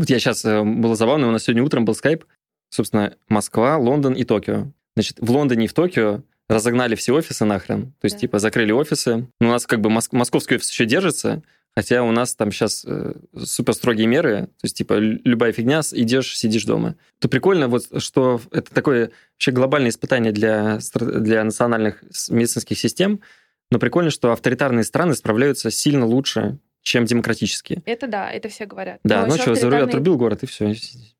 Вот я сейчас, э, было забавно, у нас сегодня утром был скайп, собственно, Москва, Лондон и Токио. Значит, в Лондоне и в Токио разогнали все офисы нахрен. То есть, да. типа, закрыли офисы. Но у нас как бы моск- московский офис еще держится, хотя у нас там сейчас э, супер строгие меры. То есть, типа, любая фигня, идешь, сидишь дома. То прикольно, вот, что это такое вообще глобальное испытание для, для национальных медицинских систем, но прикольно, что авторитарные страны справляются сильно лучше, чем демократические. Это да, это все говорят. Да, ну что, авторитарные... отрубил город, и все,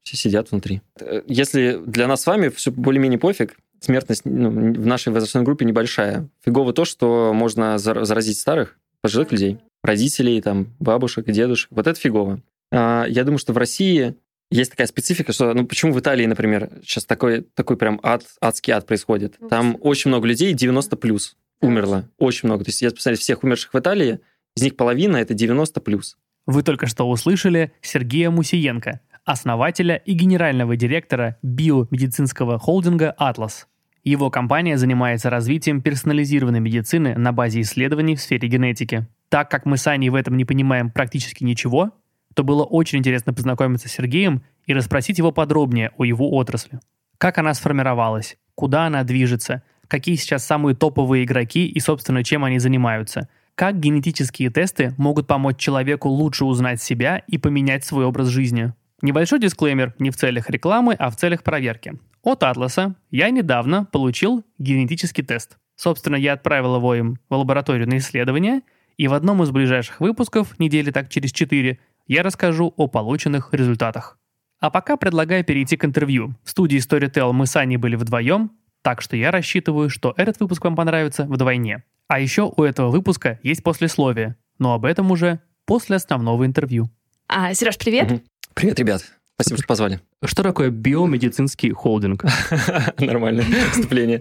все сидят внутри. Если для нас с вами все более-менее пофиг, смертность ну, в нашей возрастной группе небольшая. Фигово то, что можно заразить старых, пожилых людей, родителей, там, бабушек дедушек. Вот это фигово. А, я думаю, что в России есть такая специфика, что, ну, почему в Италии, например, сейчас такой, такой прям ад, адский ад происходит. Там очень много людей, 90 плюс умерло. Очень много. То есть, я посмотрел всех умерших в Италии, из них половина это 90 плюс. Вы только что услышали Сергея Мусиенко, основателя и генерального директора биомедицинского холдинга «Атлас». Его компания занимается развитием персонализированной медицины на базе исследований в сфере генетики. Так как мы с Аней в этом не понимаем практически ничего, то было очень интересно познакомиться с Сергеем и расспросить его подробнее о его отрасли. Как она сформировалась, куда она движется, какие сейчас самые топовые игроки и, собственно, чем они занимаются. Как генетические тесты могут помочь человеку лучше узнать себя и поменять свой образ жизни. Небольшой дисклеймер не в целях рекламы, а в целях проверки. От Атласа я недавно получил генетический тест. Собственно, я отправил его им в лабораторию на исследование, и в одном из ближайших выпусков, недели так через четыре, я расскажу о полученных результатах. А пока предлагаю перейти к интервью. В студии Storytel мы с Аней были вдвоем, так что я рассчитываю, что этот выпуск вам понравится вдвойне. А еще у этого выпуска есть послесловие, но об этом уже после основного интервью. А, Сереж, привет. Угу. Привет, ребят. Спасибо, что позвали. Что такое биомедицинский холдинг? Нормальное вступление.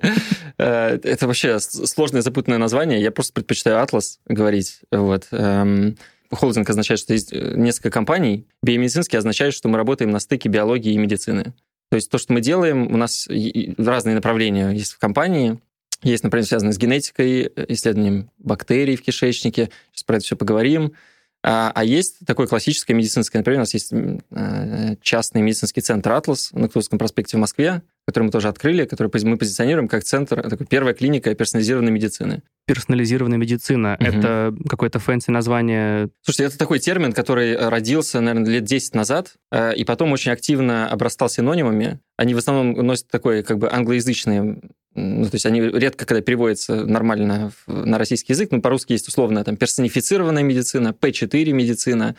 Э, это вообще сложное запутанное название. Я просто предпочитаю Атлас говорить. Вот. Эм, холдинг означает, что есть э, несколько компаний. Биомедицинский означает, что мы работаем на стыке биологии и медицины. То есть то, что мы делаем, у нас разные направления есть в компании. Есть, например, связанные с генетикой, исследованием бактерий в кишечнике. Сейчас про это все поговорим. А, а есть такое классическое медицинское, например, у нас есть э, частный медицинский центр «Атлас» на Кутузовском проспекте в Москве, который мы тоже открыли, который мы позиционируем как центр, такой первая клиника персонализированной медицины. Персонализированная медицина угу. это какое-то fancy название? Слушайте, это такой термин, который родился, наверное, лет 10 назад, э, и потом очень активно обрастал синонимами. Они в основном носят такой как бы англоязычный ну, то есть они редко когда переводятся нормально на российский язык, но по-русски есть условно там персонифицированная медицина, P4 медицина,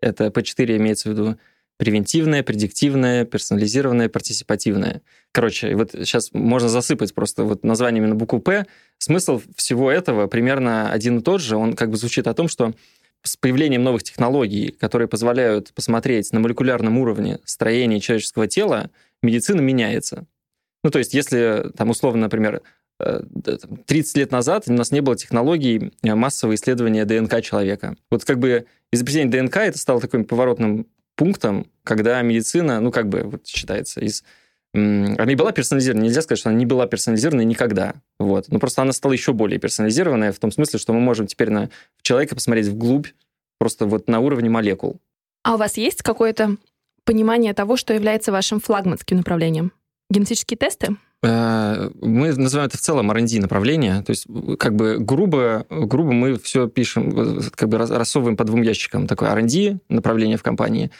это P4 имеется в виду превентивная, предиктивная, персонализированная, партиципативная. Короче, вот сейчас можно засыпать просто вот названиями на букву «П». Смысл всего этого примерно один и тот же. Он как бы звучит о том, что с появлением новых технологий, которые позволяют посмотреть на молекулярном уровне строение человеческого тела, медицина меняется. Ну, то есть, если, там, условно, например, 30 э, лет назад у нас не было технологий э, массового исследования ДНК человека. Вот как бы изобретение ДНК это стало таким поворотным пунктом, когда медицина, ну, как бы, вот считается, из она не была персонализирована. Нельзя сказать, что она не была персонализирована никогда. Вот. Но просто она стала еще более персонализированная в том смысле, что мы можем теперь на человека посмотреть вглубь, просто вот на уровне молекул. А у вас есть какое-то понимание того, что является вашим флагманским направлением? Генетические тесты? Э, мы называем это в целом R&D направление. То есть, как бы грубо, грубо мы все пишем, как бы рассовываем по двум ящикам. Такое R&D направление в компании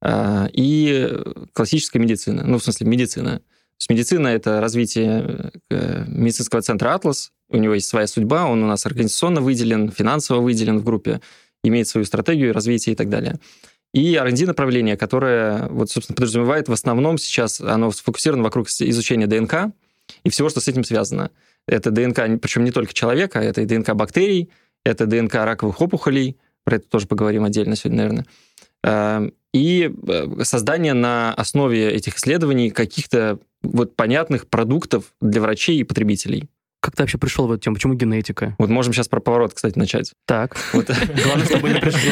э, и классическая медицина. Ну, в смысле, медицина. То есть медицина — это развитие э, медицинского центра «Атлас». У него есть своя судьба, он у нас организационно выделен, финансово выделен в группе, имеет свою стратегию развития и так далее и R&D направление, которое, вот, собственно, подразумевает в основном сейчас, оно сфокусировано вокруг изучения ДНК и всего, что с этим связано. Это ДНК, причем не только человека, это и ДНК бактерий, это ДНК раковых опухолей, про это тоже поговорим отдельно сегодня, наверное. Эм, и э, создание на основе этих исследований каких-то вот понятных продуктов для врачей и потребителей. Как ты вообще пришел в эту тему? Почему генетика? Вот можем сейчас про поворот, кстати, начать. Так. Главное, чтобы не пришли.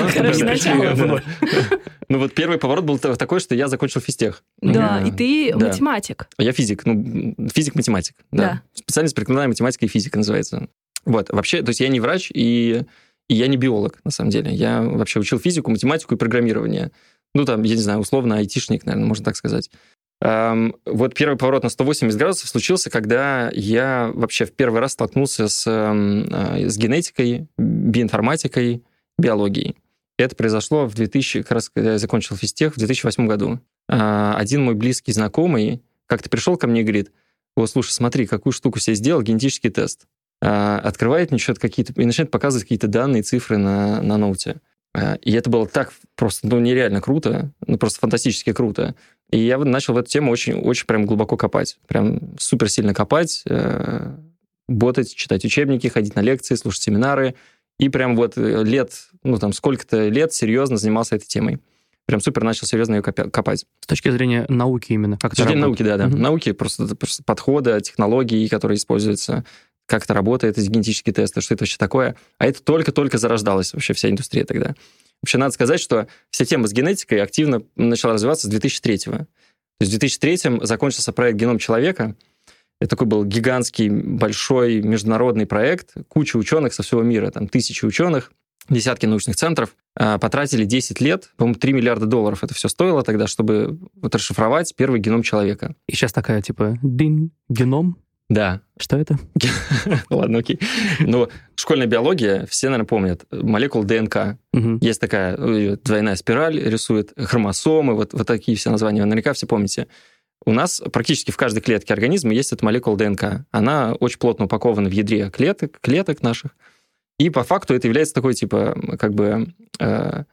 Ну вот первый поворот был такой, что я закончил физтех. Да, и ты математик. Я физик, ну, физик-математик. Да. Специальность прикладная математика и физика называется. Вот, вообще, то есть я не врач, и, и я не биолог, на самом деле. Я вообще учил физику, математику и программирование. Ну, там, я не знаю, условно, айтишник, наверное, можно так сказать. Эм, вот первый поворот на 180 градусов случился, когда я вообще в первый раз столкнулся с, эм, э, с генетикой, биоинформатикой, биологией. Это произошло в 2000, как раз когда я закончил физтех, в 2008 году. Э, один мой близкий знакомый как-то пришел ко мне и говорит, о, слушай, смотри, какую штуку себе сделал, генетический тест. Э, открывает мне что-то какие-то, и начинает показывать какие-то данные, цифры на, на ноуте. И это было так просто, ну, нереально круто, ну, просто фантастически круто. И я начал в эту тему очень, очень прям глубоко копать. Прям супер сильно копать, э, ботать, читать учебники, ходить на лекции, слушать семинары. И прям вот э, лет, ну, там, сколько-то лет серьезно занимался этой темой. Прям супер начал серьезно ее копать. С точки зрения науки именно? Как С точки зрения науки, да, да. Угу. Науки, просто, просто подхода, технологии, которые используются, как это работает, эти генетические тесты, что это вообще такое. А это только-только зарождалась вообще вся индустрия тогда. Вообще надо сказать, что вся тема с генетикой активно начала развиваться с 2003 -го. То есть в 2003 закончился проект «Геном человека». Это такой был гигантский, большой международный проект. Куча ученых со всего мира, там тысячи ученых, десятки научных центров, а, потратили 10 лет, по-моему, 3 миллиарда долларов это все стоило тогда, чтобы вот расшифровать первый геном человека. И сейчас такая, типа, дин, геном, да. Что это? Ладно, окей. Ну, школьная биология, все, наверное, помнят. Молекул ДНК. Угу. Есть такая ну, двойная спираль, рисует хромосомы, вот, вот такие все названия. Наверняка все помните. У нас практически в каждой клетке организма есть эта молекула ДНК. Она очень плотно упакована в ядре клеток, клеток наших. И по факту это является такой, типа, как бы э,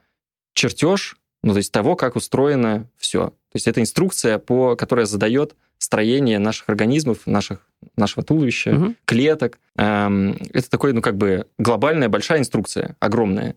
чертеж, ну, то есть того, как устроено все. То есть это инструкция, по, которая задает строение наших организмов, наших, нашего туловища, угу. клеток. Эм, это такой, ну, как бы глобальная большая инструкция, огромная.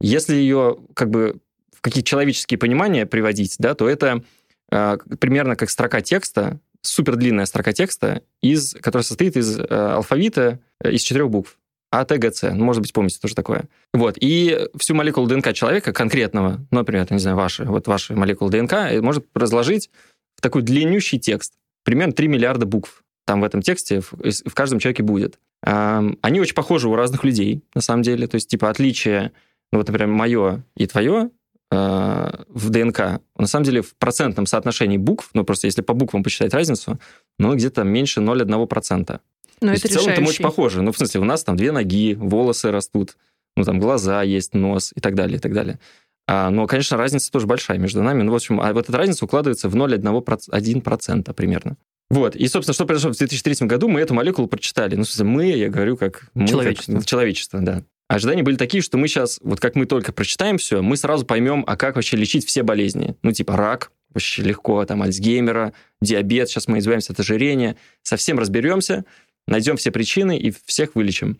Если ее как бы в какие-то человеческие понимания приводить, да, то это э, примерно как строка текста, супер длинная строка текста, из, которая состоит из э, алфавита э, из четырех букв. А, Т, Г, Ц. Ну, может быть, помните тоже такое. Вот. И всю молекулу ДНК человека конкретного, ну, например, не знаю, ваши, вот ваши молекулы ДНК, может разложить в такой длиннющий текст примерно 3 миллиарда букв там в этом тексте в, в каждом человеке будет. Они очень похожи у разных людей, на самом деле. То есть, типа, отличие, ну, вот, например, мое и твое а, в ДНК, на самом деле, в процентном соотношении букв, ну, просто если по буквам посчитать разницу, ну, где-то меньше 0,1%. Но это в целом там очень похоже. Ну, в смысле, у нас там две ноги, волосы растут, ну, там глаза есть, нос и так далее, и так далее. А, но, конечно, разница тоже большая между нами. Ну, в общем, а вот эта разница укладывается в 0,1% примерно. Вот. И, собственно, что произошло в 2003 году, мы эту молекулу прочитали. Ну, смысле, мы, я говорю, как... Мы, человечество. Как, человечество, да. Ожидания были такие, что мы сейчас, вот как мы только прочитаем все, мы сразу поймем, а как вообще лечить все болезни. Ну, типа рак, вообще легко, там, Альцгеймера, диабет, сейчас мы избавимся от ожирения, совсем разберемся, найдем все причины и всех вылечим.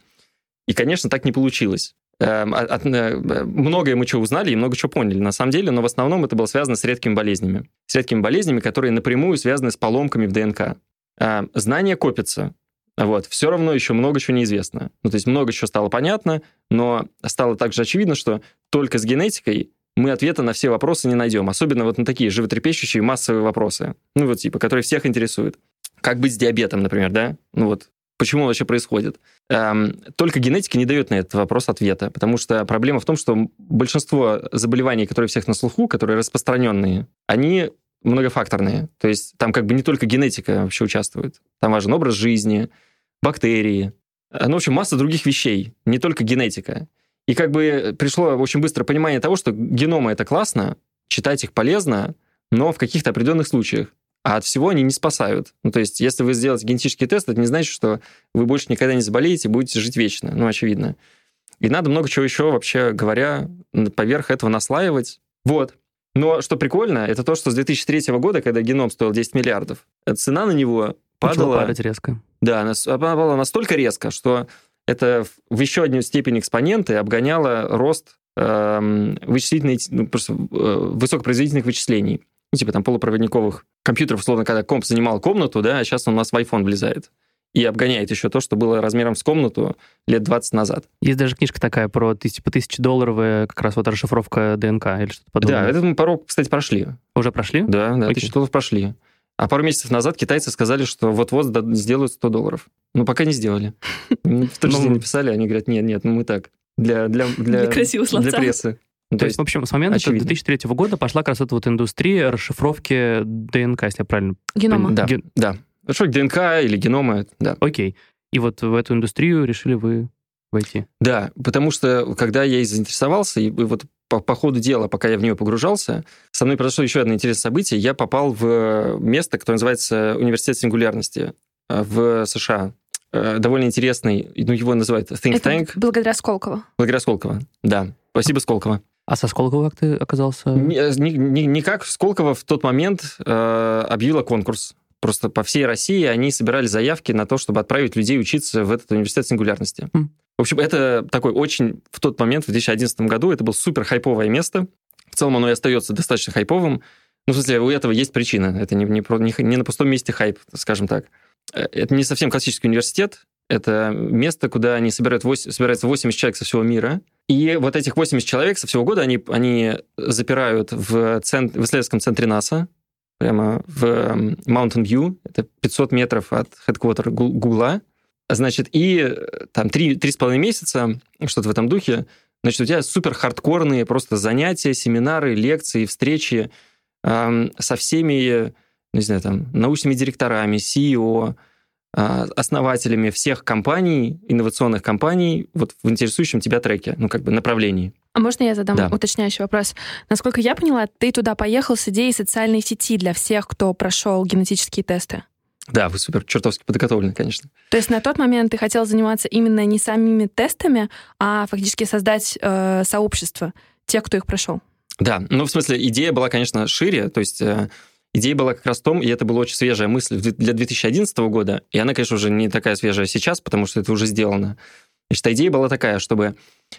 И, конечно, так не получилось. Эм, от, э, многое мы что узнали и много чего поняли, на самом деле, но в основном это было связано с редкими болезнями. С редкими болезнями, которые напрямую связаны с поломками в ДНК. Эм, знания копятся, вот, все равно еще много чего неизвестно. Ну, то есть много чего стало понятно, но стало также очевидно, что только с генетикой мы ответа на все вопросы не найдем, особенно вот на такие животрепещущие массовые вопросы, ну, вот типа, которые всех интересуют. Как быть с диабетом, например, да? Ну вот, почему вообще происходит. Эм, только генетика не дает на этот вопрос ответа, потому что проблема в том, что большинство заболеваний, которые всех на слуху, которые распространенные, они многофакторные. То есть там как бы не только генетика вообще участвует. Там важен образ жизни, бактерии, э, ну, в общем, масса других вещей, не только генетика. И как бы пришло очень быстро понимание того, что геномы — это классно, читать их полезно, но в каких-то определенных случаях а от всего они не спасают. Ну, то есть, если вы сделаете генетический тест, это не значит, что вы больше никогда не заболеете и будете жить вечно. Ну, очевидно. И надо много чего еще, вообще говоря, поверх этого наслаивать. Вот. Но что прикольно, это то, что с 2003 года, когда геном стоил 10 миллиардов, цена на него падала... падать резко. Да, она падала настолько резко, что это в еще одну степень экспоненты обгоняло рост э, вычислительной, ну, просто, э, высокопроизводительных вычислений ну, типа там полупроводниковых компьютеров, условно, когда комп занимал комнату, да, а сейчас он у нас в iPhone влезает. И обгоняет еще то, что было размером с комнату лет 20 назад. Есть даже книжка такая про типа тысячедолларовая как раз вот расшифровка ДНК или что-то подобное. Да, этот мы порог, кстати, прошли. Уже прошли? Да, да, тысячу долларов прошли. А пару месяцев назад китайцы сказали, что вот-вот сделают 100 долларов. Ну, пока не сделали. В тот же день написали, они говорят, нет, нет, ну мы так, для, для, для, для Для прессы. Ну, то, то есть, в общем, с момента очевидно. 2003 года пошла как раз эта вот индустрия расшифровки ДНК, если я правильно Генома. Да, Ген... да. Что ДНК или генома, да. Окей. И вот в эту индустрию решили вы войти? Да, потому что когда я и заинтересовался, и вот по, по ходу дела, пока я в нее погружался, со мной произошло еще одно интересное событие. Я попал в место, которое называется Университет сингулярности э, в США. Э, довольно интересный, ну, его называют think Это tank. благодаря Сколково. Благодаря Сколково, да. Спасибо, Сколково. А со Сколково как ты оказался? Никак. Сколково в тот момент э, объявила конкурс. Просто по всей России они собирали заявки на то, чтобы отправить людей учиться в этот университет сингулярности. Mm. В общем, это такой очень в тот момент, в 2011 году, это было супер хайповое место. В целом оно и остается достаточно хайповым. Ну, в смысле, у этого есть причина. Это не, не, не, не на пустом месте хайп, скажем так. Э, это не совсем классический университет. Это место, куда они собирают 8, собираются 80 человек со всего мира. И вот этих 80 человек со всего года они, они запирают в, цент, в исследовательском центре НАСА, прямо в Mountain View. Это 500 метров от хедквотера Гугла. Значит, и э, там три, три с половиной месяца, что-то в этом духе, значит, у тебя супер хардкорные просто занятия, семинары, лекции, встречи эм, со всеми, не знаю, там, научными директорами, CEO, основателями всех компаний, инновационных компаний, вот в интересующем тебя треке, ну, как бы направлении. А можно я задам да. уточняющий вопрос? Насколько я поняла, ты туда поехал с идеей социальной сети для всех, кто прошел генетические тесты. Да, вы супер чертовски подготовлены, конечно. То есть на тот момент ты хотел заниматься именно не самими тестами, а фактически создать э, сообщество тех, кто их прошел. Да, ну в смысле идея была, конечно, шире, то есть э, идея была как раз в том, и это была очень свежая мысль для 2011 года, и она, конечно, уже не такая свежая сейчас, потому что это уже сделано. Значит, идея была такая, чтобы,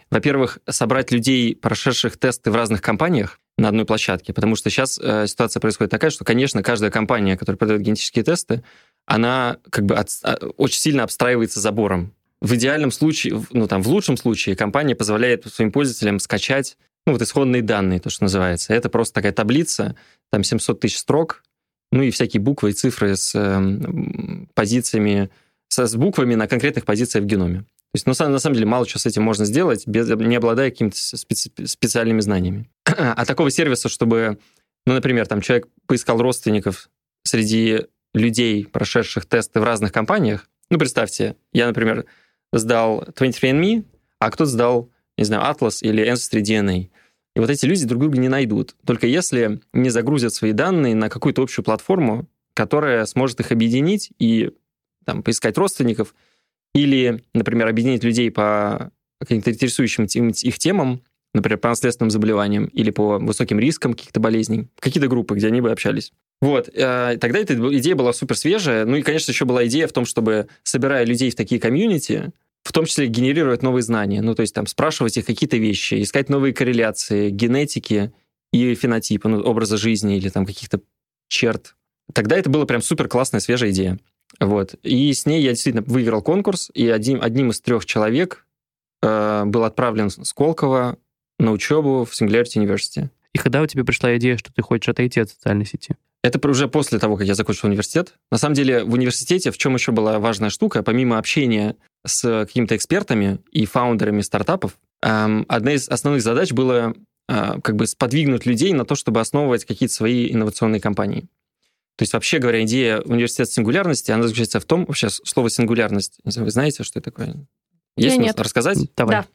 во-первых, собрать людей, прошедших тесты в разных компаниях, на одной площадке, потому что сейчас э, ситуация происходит такая, что, конечно, каждая компания, которая продает генетические тесты, она как бы от, а, очень сильно обстраивается забором. В идеальном случае, ну там в лучшем случае, компания позволяет своим пользователям скачать ну, вот исходные данные, то, что называется. Это просто такая таблица, там 700 тысяч строк, ну и всякие буквы и цифры с э, позициями, с, с буквами на конкретных позициях в геноме. То есть, ну, на самом деле, мало что с этим можно сделать, без, не обладая какими-то специ, специальными знаниями. А такого сервиса, чтобы, ну, например, там человек поискал родственников среди людей, прошедших тесты в разных компаниях. Ну, представьте, я, например, сдал 23andMe, а кто-то сдал, не знаю, Atlas или Ancestry DNA. И вот эти люди друг друга не найдут, только если не загрузят свои данные на какую-то общую платформу, которая сможет их объединить и там, поискать родственников – или, например, объединить людей по каким-то интересующим их темам, например, по наследственным заболеваниям или по высоким рискам каких-то болезней, какие-то группы, где они бы общались. Вот, э, тогда эта идея была супер свежая. Ну и, конечно, еще была идея в том, чтобы, собирая людей в такие комьюнити, в том числе генерировать новые знания. Ну, то есть там спрашивать их какие-то вещи, искать новые корреляции генетики и фенотипа, ну, образа жизни или там каких-то черт. Тогда это была прям супер классная, свежая идея. Вот. И с ней я действительно выиграл конкурс, и одним, одним из трех человек э, был отправлен с Сколково на учебу в Singularity University. И когда у тебя пришла идея, что ты хочешь отойти от социальной сети? Это уже после того, как я закончил университет. На самом деле в университете в чем еще была важная штука, помимо общения с какими-то экспертами и фаундерами стартапов, эм, одна из основных задач была э, как бы сподвигнуть людей на то, чтобы основывать какие-то свои инновационные компании. То есть, вообще говоря, идея университета сингулярности, она заключается в том, сейчас слово сингулярность, не знаю, вы знаете, что это такое? Есть нет. рассказать? Давай. Да.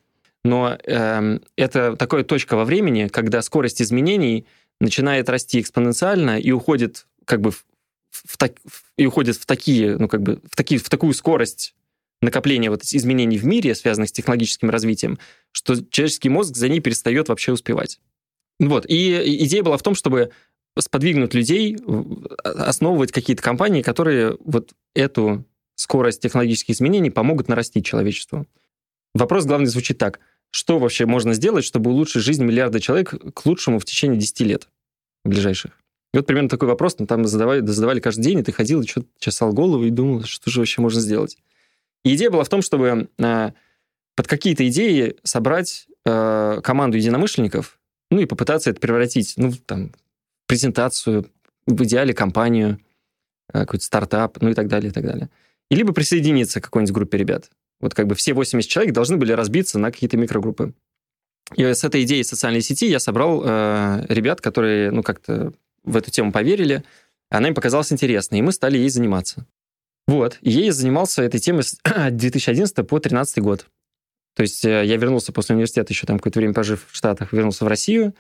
Но э, это такая точка во времени, когда скорость изменений начинает расти экспоненциально и уходит как бы в, в, так, и уходит в такие, ну как бы в такие, в такую скорость накопления вот изменений в мире, связанных с технологическим развитием, что человеческий мозг за ней перестает вообще успевать. Вот. И идея была в том, чтобы сподвигнуть людей основывать какие-то компании, которые вот эту скорость технологических изменений помогут нарастить человечеству. Вопрос главный звучит так. Что вообще можно сделать, чтобы улучшить жизнь миллиарда человек к лучшему в течение 10 лет ближайших? И вот примерно такой вопрос, ну, там задавали, задавали каждый день, и ты ходил и что-то чесал голову и думал, что же вообще можно сделать. И идея была в том, чтобы э, под какие-то идеи собрать э, команду единомышленников, ну и попытаться это превратить, ну, там, презентацию, в идеале компанию, э, какой-то стартап, ну и так далее, и так далее. И либо присоединиться к какой-нибудь группе ребят. Вот как бы все 80 человек должны были разбиться на какие-то микрогруппы. И с этой идеей социальной сети я собрал э, ребят, которые, ну, как-то в эту тему поверили. Она им показалась интересной, и мы стали ей заниматься. Вот. И я занимался этой темой с 2011 по 2013 год. То есть э, я вернулся после университета, еще там какое-то время пожив в Штатах, вернулся в Россию,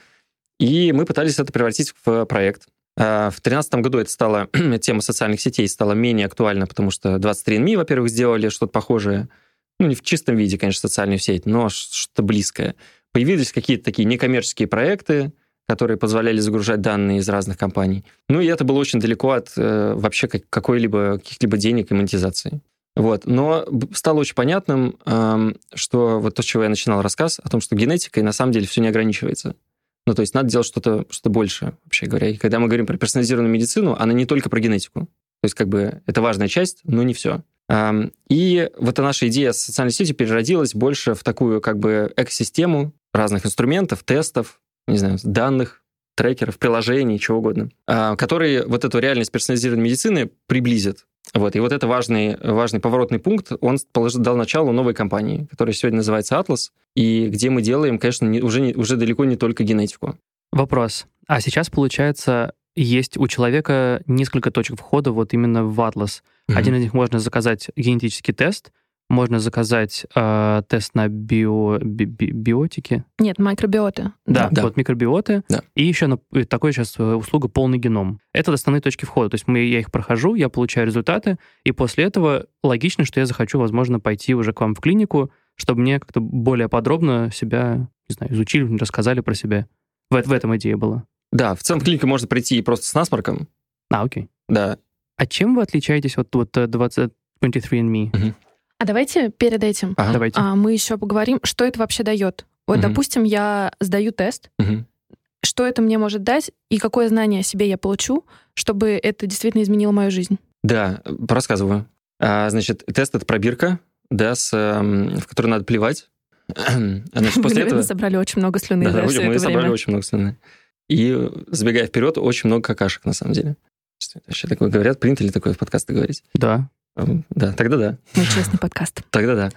и мы пытались это превратить в проект. А, в 2013 году это стало, тема социальных сетей стала менее актуальна, потому что 23andMe, во-первых, сделали что-то похожее, ну, не в чистом виде, конечно, социальную сеть, но что-то близкое. Появились какие-то такие некоммерческие проекты, которые позволяли загружать данные из разных компаний. Ну, и это было очень далеко от э, вообще какой-либо, каких-либо денег и монетизации. Вот. Но стало очень понятным, э, что вот то, с чего я начинал рассказ, о том, что генетикой на самом деле все не ограничивается. Ну, то есть надо делать что-то что больше, вообще говоря. И когда мы говорим про персонализированную медицину, она не только про генетику. То есть как бы это важная часть, но не все. И вот эта наша идея социальной сетью переродилась больше в такую как бы экосистему разных инструментов, тестов, не знаю, данных, трекеров, приложений, чего угодно, а, которые вот эту реальность персонализированной медицины приблизят. Вот. И вот это важный, важный поворотный пункт, он положил, дал начало новой компании, которая сегодня называется Atlas, и где мы делаем, конечно, не, уже, не, уже далеко не только генетику. Вопрос. А сейчас, получается, есть у человека несколько точек входа вот именно в Atlas. Mm-hmm. Один из них можно заказать генетический тест, можно заказать э, тест на био, би, би, биотики. Нет, микробиоты. Да, да. вот микробиоты. Да. И еще на, э, такой сейчас э, услуга полный геном. Это основные точки входа. То есть мы, я их прохожу, я получаю результаты, и после этого логично, что я захочу, возможно, пойти уже к вам в клинику, чтобы мне как-то более подробно себя, не знаю, изучили, рассказали про себя. В, в этом идея была. Да, в целом в клинику можно прийти просто с насморком. А, окей. Да. А чем вы отличаетесь от вот 20, 23andMe? Угу. А давайте перед этим ага. давайте. А, мы еще поговорим, что это вообще дает. Вот, угу. допустим, я сдаю тест. Угу. Что это мне может дать и какое знание о себе я получу, чтобы это действительно изменило мою жизнь? Да, рассказываю. А, значит, тест — это пробирка, да, с, в которую надо плевать. Значит, после этого... собрали очень много слюны да, да, мы, мы собрали время. очень много слюны. И, забегая вперед, очень много какашек, на самом деле. Вообще такое говорят, принято ли такое в подкасты говорить? Да. Да, тогда да. Мы честный подкаст. Тогда да.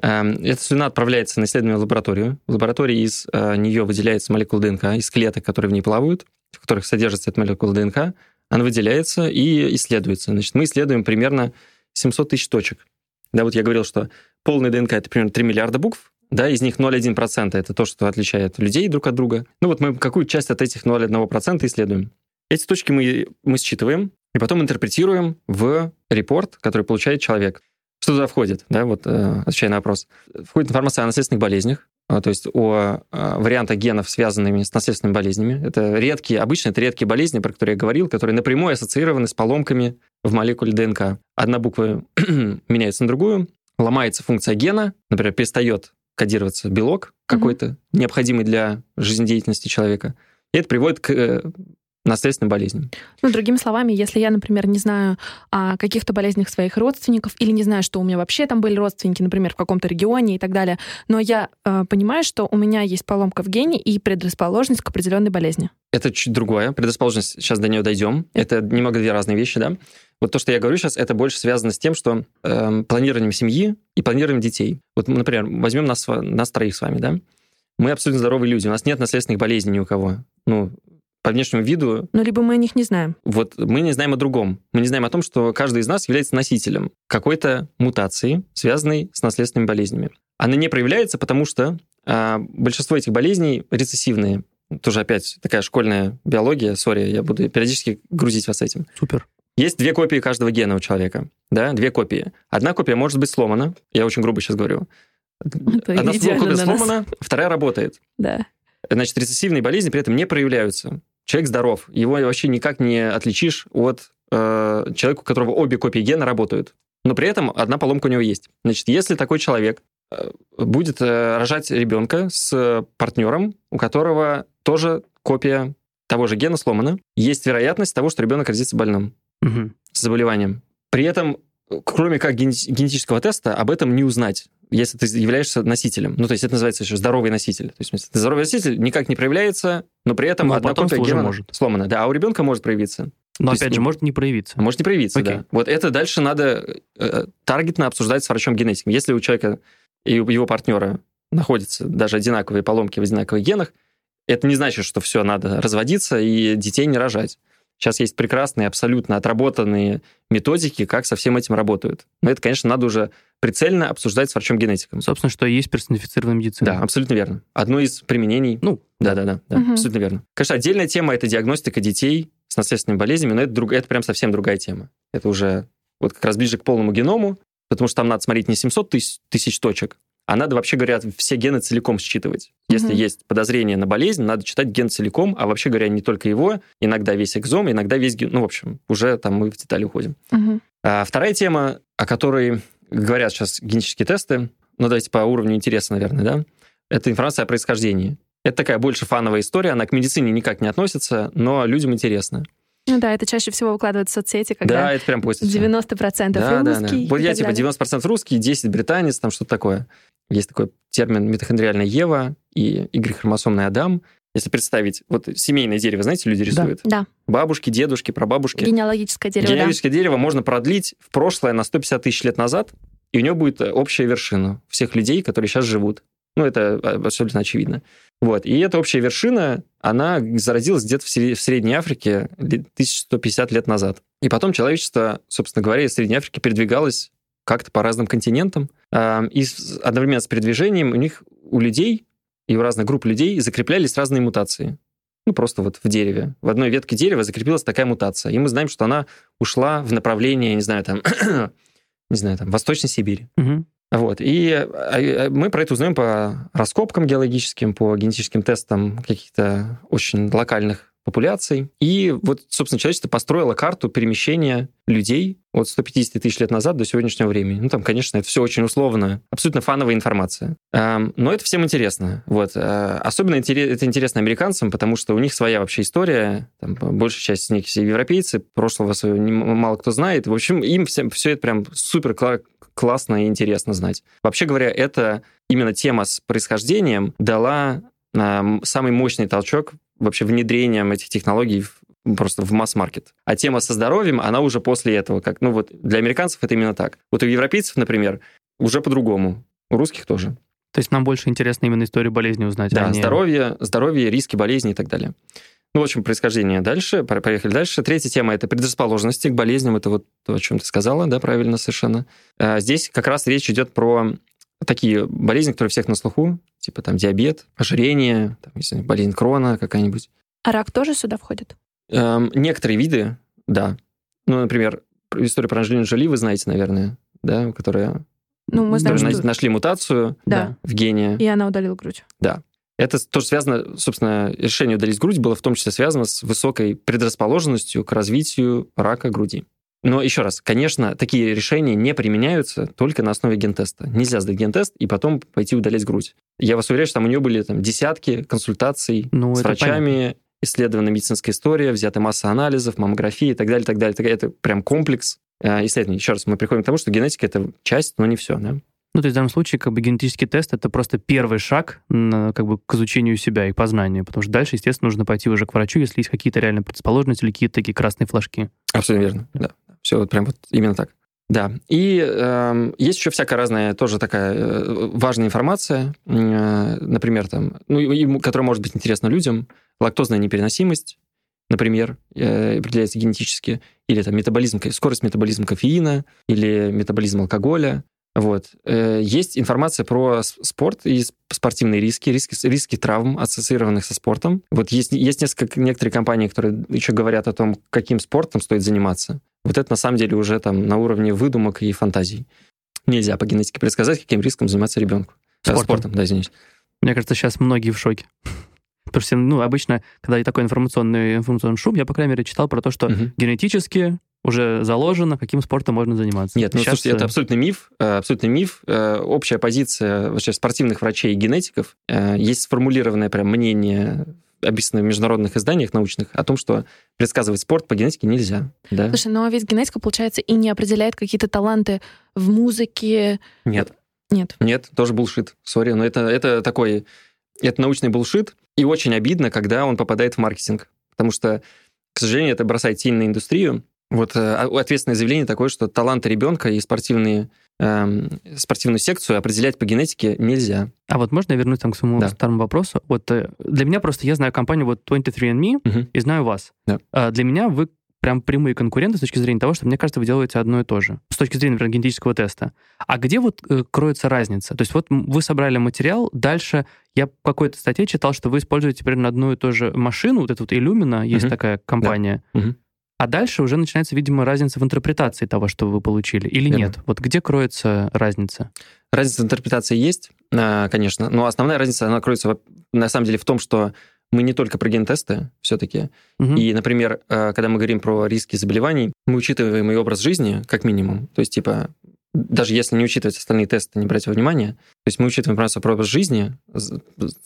Эм, эта слюна отправляется на исследование в лабораторию. В лаборатории из э, нее выделяется молекула ДНК, из клеток, которые в ней плавают, в которых содержится эта молекула ДНК. Она выделяется и исследуется. Значит, мы исследуем примерно 700 тысяч точек. Да, вот я говорил, что полная ДНК — это примерно 3 миллиарда букв, да, из них 0,1% это то, что отличает людей друг от друга. Ну вот мы какую часть от этих 0,1% исследуем. Эти точки мы, мы считываем, и потом интерпретируем в репорт, который получает человек. Что туда входит? Да, вот э, отвечая на вопрос. Входит информация о наследственных болезнях, э, то есть о э, вариантах генов, связанными с наследственными болезнями. Это редкие, обычно это редкие болезни, про которые я говорил, которые напрямую ассоциированы с поломками в молекуле ДНК. Одна буква меняется на другую, ломается функция гена, например, перестает кодироваться белок какой-то, mm-hmm. необходимый для жизнедеятельности человека. И это приводит к наследственным болезням. Ну, другими словами, если я, например, не знаю о каких-то болезнях своих родственников или не знаю, что у меня вообще там были родственники, например, в каком-то регионе и так далее, но я э, понимаю, что у меня есть поломка в гене и предрасположенность к определенной болезни. Это чуть другое. Предрасположенность, сейчас до нее дойдем. Это немного две разные вещи, да? Вот то, что я говорю сейчас, это больше связано с тем, что э, планированием семьи и планированием детей. Вот, например, возьмем нас, нас троих с вами, да? Мы абсолютно здоровые люди, у нас нет наследственных болезней ни у кого. Ну, по внешнему виду... Ну, либо мы о них не знаем. Вот мы не знаем о другом. Мы не знаем о том, что каждый из нас является носителем какой-то мутации, связанной с наследственными болезнями. Она не проявляется, потому что а, большинство этих болезней рецессивные. Тоже опять такая школьная биология, сори, я буду периодически грузить вас этим. Супер. Есть две копии каждого гена у человека, да, две копии. Одна копия может быть сломана, я очень грубо сейчас говорю. Это Одна копия сломана, вторая работает. Да. Значит, рецессивные болезни при этом не проявляются человек здоров, его вообще никак не отличишь от э, человека, у которого обе копии гена работают. Но при этом одна поломка у него есть. Значит, если такой человек э, будет э, рожать ребенка с партнером, у которого тоже копия того же гена сломана, есть вероятность того, что ребенок родится больным угу. с заболеванием. При этом, кроме как генетического теста, об этом не узнать если ты являешься носителем. Ну, то есть это называется еще здоровый носитель. То есть здоровый носитель никак не проявляется, но при этом но одна копия гена может. сломана. Да, а у ребенка может проявиться. Но то опять есть, же, может не проявиться. Может не проявиться, Окей. да. Вот это дальше надо э, таргетно обсуждать с врачом-генетиком. Если у человека и у его партнера находятся даже одинаковые поломки в одинаковых генах, это не значит, что все, надо разводиться и детей не рожать. Сейчас есть прекрасные, абсолютно отработанные методики, как со всем этим работают. Но это, конечно, надо уже прицельно обсуждать с врачом-генетиком. Собственно, что и есть персонифицированная медицина. Да, абсолютно верно. Одно из применений... Ну, да-да-да, да, угу. абсолютно верно. Конечно, отдельная тема — это диагностика детей с наследственными болезнями, но это, друг, это прям совсем другая тема. Это уже вот как раз ближе к полному геному, потому что там надо смотреть не 700 тысяч, тысяч точек, а надо, вообще говоря, все гены целиком считывать. Если угу. есть подозрение на болезнь, надо читать ген целиком, а вообще говоря, не только его, иногда весь экзом, иногда весь ген. Ну, в общем, уже там мы в детали уходим. Угу. А вторая тема, о которой говорят сейчас генетические тесты, ну, давайте по уровню интереса, наверное, да, это информация о происхождении. Это такая больше фановая история, она к медицине никак не относится, но людям интересно. Ну да, это чаще всего выкладывают в соцсети, когда да, это прям 90% да, русский. Да, да. Вот я типа 90% русский, 10 британец, там что-то такое. Есть такой термин митохондриальная Ева и Y-хромосомный Адам. Если представить, вот семейное дерево, знаете, люди рисуют? Да. Бабушки, дедушки, прабабушки. Генеалогическое дерево, Генеалогическое да. дерево можно продлить в прошлое на 150 тысяч лет назад, и у него будет общая вершина всех людей, которые сейчас живут. Ну, это абсолютно очевидно. Вот. И эта общая вершина, она зародилась где-то в Средней Африке 1150 лет назад. И потом человечество, собственно говоря, из Средней Африки передвигалось как-то по разным континентам. И одновременно с передвижением у них, у людей и у разных групп людей закреплялись разные мутации. Ну, просто вот в дереве. В одной ветке дерева закрепилась такая мутация. И мы знаем, что она ушла в направление, не знаю, там, не знаю, там, Восточной Сибири. Угу. Вот. И а, а, мы про это узнаем по раскопкам геологическим, по генетическим тестам каких-то очень локальных популяций. И вот, собственно, человечество построило карту перемещения людей от 150 тысяч лет назад до сегодняшнего времени. Ну, там, конечно, это все очень условно, абсолютно фановая информация. Но это всем интересно. Вот. Э, особенно это интересно американцам, потому что у них своя вообще история. Там, большая часть из них все европейцы, прошлого своего мало кто знает. В общем, им всем все это прям супер классно и интересно знать. Вообще говоря, это именно тема с происхождением дала самый мощный толчок вообще внедрением этих технологий просто в масс-маркет. А тема со здоровьем, она уже после этого. Как, ну вот для американцев это именно так. Вот у европейцев, например, уже по-другому. У русских тоже. То есть нам больше интересно именно историю болезни узнать. Да, а не... здоровье, здоровье, риски болезни и так далее. Ну, в общем, происхождение дальше. Поехали дальше. Третья тема – это предрасположенности к болезням. Это вот то, о чем ты сказала, да, правильно совершенно. А здесь как раз речь идет про такие болезни, которые всех на слуху, типа там диабет, ожирение, там, не знаю, болезнь крона какая-нибудь. А рак тоже сюда входит? Эм, некоторые виды, да. Ну, например, историю про Анджелину Джоли вы знаете, наверное, да, которая ну, мы знаем, что... нашли мутацию да. в гене. И она удалила грудь. Да. Это тоже связано, собственно, решение удалить грудь было в том числе связано с высокой предрасположенностью к развитию рака груди. Но еще раз, конечно, такие решения не применяются только на основе гентеста. Нельзя сдать гентест и потом пойти удалять грудь. Я вас уверяю, что там у нее были там, десятки консультаций ну, с врачами, понятно. исследована медицинская история, взята масса анализов, маммографии и так далее, так далее. Это прям комплекс э, исследований. Еще раз, мы приходим к тому, что генетика — это часть, но не все. Да? Ну, то есть в данном случае как бы генетический тест — это просто первый шаг на, как бы, к изучению себя и познанию, потому что дальше, естественно, нужно пойти уже к врачу, если есть какие-то реальные предрасположенности или какие-то такие красные флажки. Абсолютно верно, да. Все вот прям вот именно так. Да, и э, есть еще всякая разная тоже такая э, важная информация, э, например, там, ну, и, которая может быть интересна людям, лактозная непереносимость, например, э, определяется генетически, или там метаболизм, скорость метаболизма кофеина, или метаболизм алкоголя, вот. Э, есть информация про спорт и спортивные риски, риски, риски травм, ассоциированных со спортом. Вот есть, есть несколько, некоторые компании, которые еще говорят о том, каким спортом стоит заниматься. Вот это на самом деле уже там на уровне выдумок и фантазий. Нельзя по генетике предсказать, каким риском заниматься ребенку. Спортом, спортом да, извините. Мне кажется, сейчас многие в шоке. Потому что, ну, обычно, когда такой информационный, информационный шум, я, по крайней мере, читал про то, что угу. генетически уже заложено, каким спортом можно заниматься. Нет, ну, Сейчас... слушайте, это абсолютный миф. Э, абсолютный миф. Э, общая позиция вообще спортивных врачей и генетиков. Э, есть сформулированное прям мнение описано в международных изданиях научных о том, что предсказывать спорт по генетике нельзя. Да? Слушай, но ведь генетика, получается, и не определяет какие-то таланты в музыке. Нет. Нет. Нет, тоже bullshit. Sorry, но это, это такой... Это научный bullshit, и очень обидно, когда он попадает в маркетинг. Потому что, к сожалению, это бросает тень на индустрию, вот э, а, ответственное заявление такое, что таланты ребенка и спортивные эм, спортивную секцию определять по генетике нельзя. А вот можно я вернусь там к своему Да. старому вопросу? Вот э, для меня просто, я знаю компанию вот 23andMe Мгм. и знаю вас. Да. А для меня вы прям прямые конкуренты с точки зрения того, что, мне кажется, вы делаете одно и то же. С точки зрения, например, генетического теста. А где вот э, кроется разница? То есть вот вы собрали материал, дальше я в какой-то статье читал, что вы используете примерно одну и ту же машину, вот эту вот Illumina, есть Мгм. такая компания. Мгм. А дальше уже начинается, видимо, разница в интерпретации того, что вы получили. Или Верно. нет? Вот где кроется разница? Разница в интерпретации есть, а, конечно, но основная разница, она кроется на самом деле в том, что мы не только про ген-тесты все-таки. Мгм. И, например, э, когда мы говорим про риски заболеваний, мы учитываем и образ жизни, как минимум. То есть, типа, даже если не учитывать остальные тесты, не брать во внимание, то есть мы учитываем просто про образ жизни,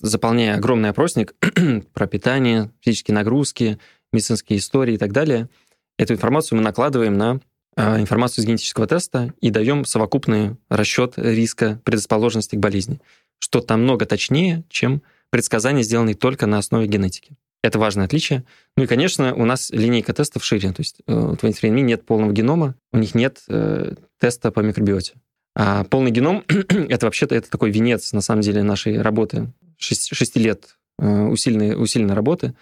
заполняя огромный опросник про питание, физические нагрузки, медицинские истории и так далее. Эту информацию мы накладываем на э, информацию из генетического теста и даем совокупный расчет риска предрасположенности к болезни, что намного точнее, чем предсказания, сделанные только на основе генетики. Это важное отличие. Ну и, конечно, у нас линейка тестов шире. То есть э, у 23andMe нет полного генома, у них нет э, теста по микробиоте. А полный геном — это вообще-то это такой венец, на самом деле, нашей работы. Шесть- Шести лет э, усиленной, усиленной работы.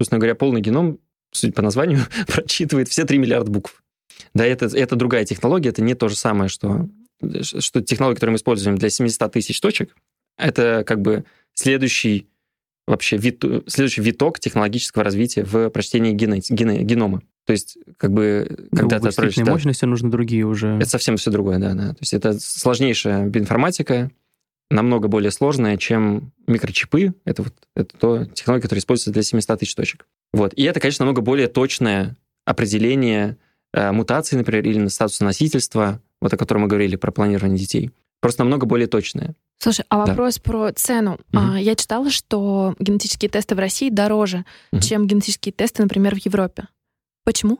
Собственно говоря, полный геном, судя по названию, прочитывает все 3 миллиарда букв. Да, это, это другая технология, это не то же самое, что, что технология, которую мы используем для 700 тысяч точек, это как бы следующий вообще вит, следующий виток технологического развития в прочтении генети- гене- генома. То есть, как бы, когда ну, ты отправишь... да, мощности нужны другие уже. это совсем все другое, да, да. То есть это сложнейшая биоинформатика, намного более сложная, чем микрочипы. Это вот это то технология, которая используется для 700 тысяч точек. Вот. И это, конечно, намного более точное определение э, мутаций, например, или статуса носительства, вот о котором мы говорили, про планирование детей. Просто намного более точное. Слушай, а Да. вопрос про цену. А, Я читала, что генетические тесты в России дороже, Мгм. чем генетические тесты, например, в Европе. Почему?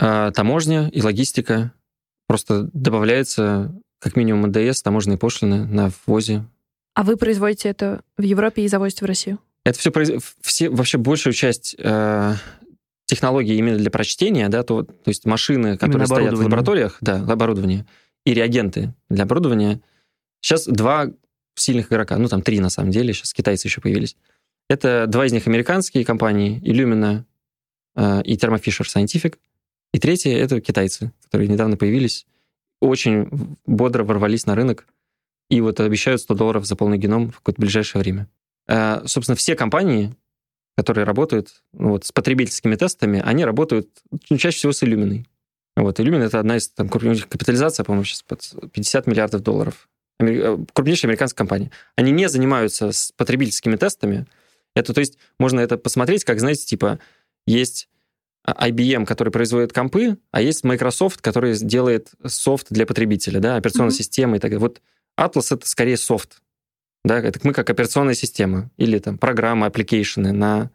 А таможня и логистика просто добавляется как минимум НДС, таможенные пошлины на ввозе. А вы производите это в Европе и завозите в Россию? Это все, все вообще большую часть э, технологий именно для прочтения, да, то, то есть машины, которые стоят в лабораториях, да, оборудование, и реагенты для оборудования. Сейчас два сильных игрока, ну там три на самом деле, сейчас китайцы еще появились. Это два из них американские компании, Illumina э, и Thermo Fisher Scientific. И третье — это китайцы, которые недавно появились, очень бодро ворвались на рынок и вот обещают 100 долларов за полный геном в какое-то ближайшее время. Э, Собственно, все компании, которые работают ну, вот, с потребительскими тестами, они работают ну, чаще всего с Illumina. Вот, Illumina — это одна из там, крупнейших капитализация, по-моему, сейчас под 50 миллиардов долларов. Амери- э, Крупнейшая американская компания. Они не занимаются с потребительскими тестами. Это, то есть, можно это посмотреть, как, знаете, типа, есть IBM, который производит компы, а есть Microsoft, который делает софт для потребителя, да, операционная Мгм. система и так далее. Вот Atlas — это скорее софт. Да, это мы как операционная система или там программы, application ы, на,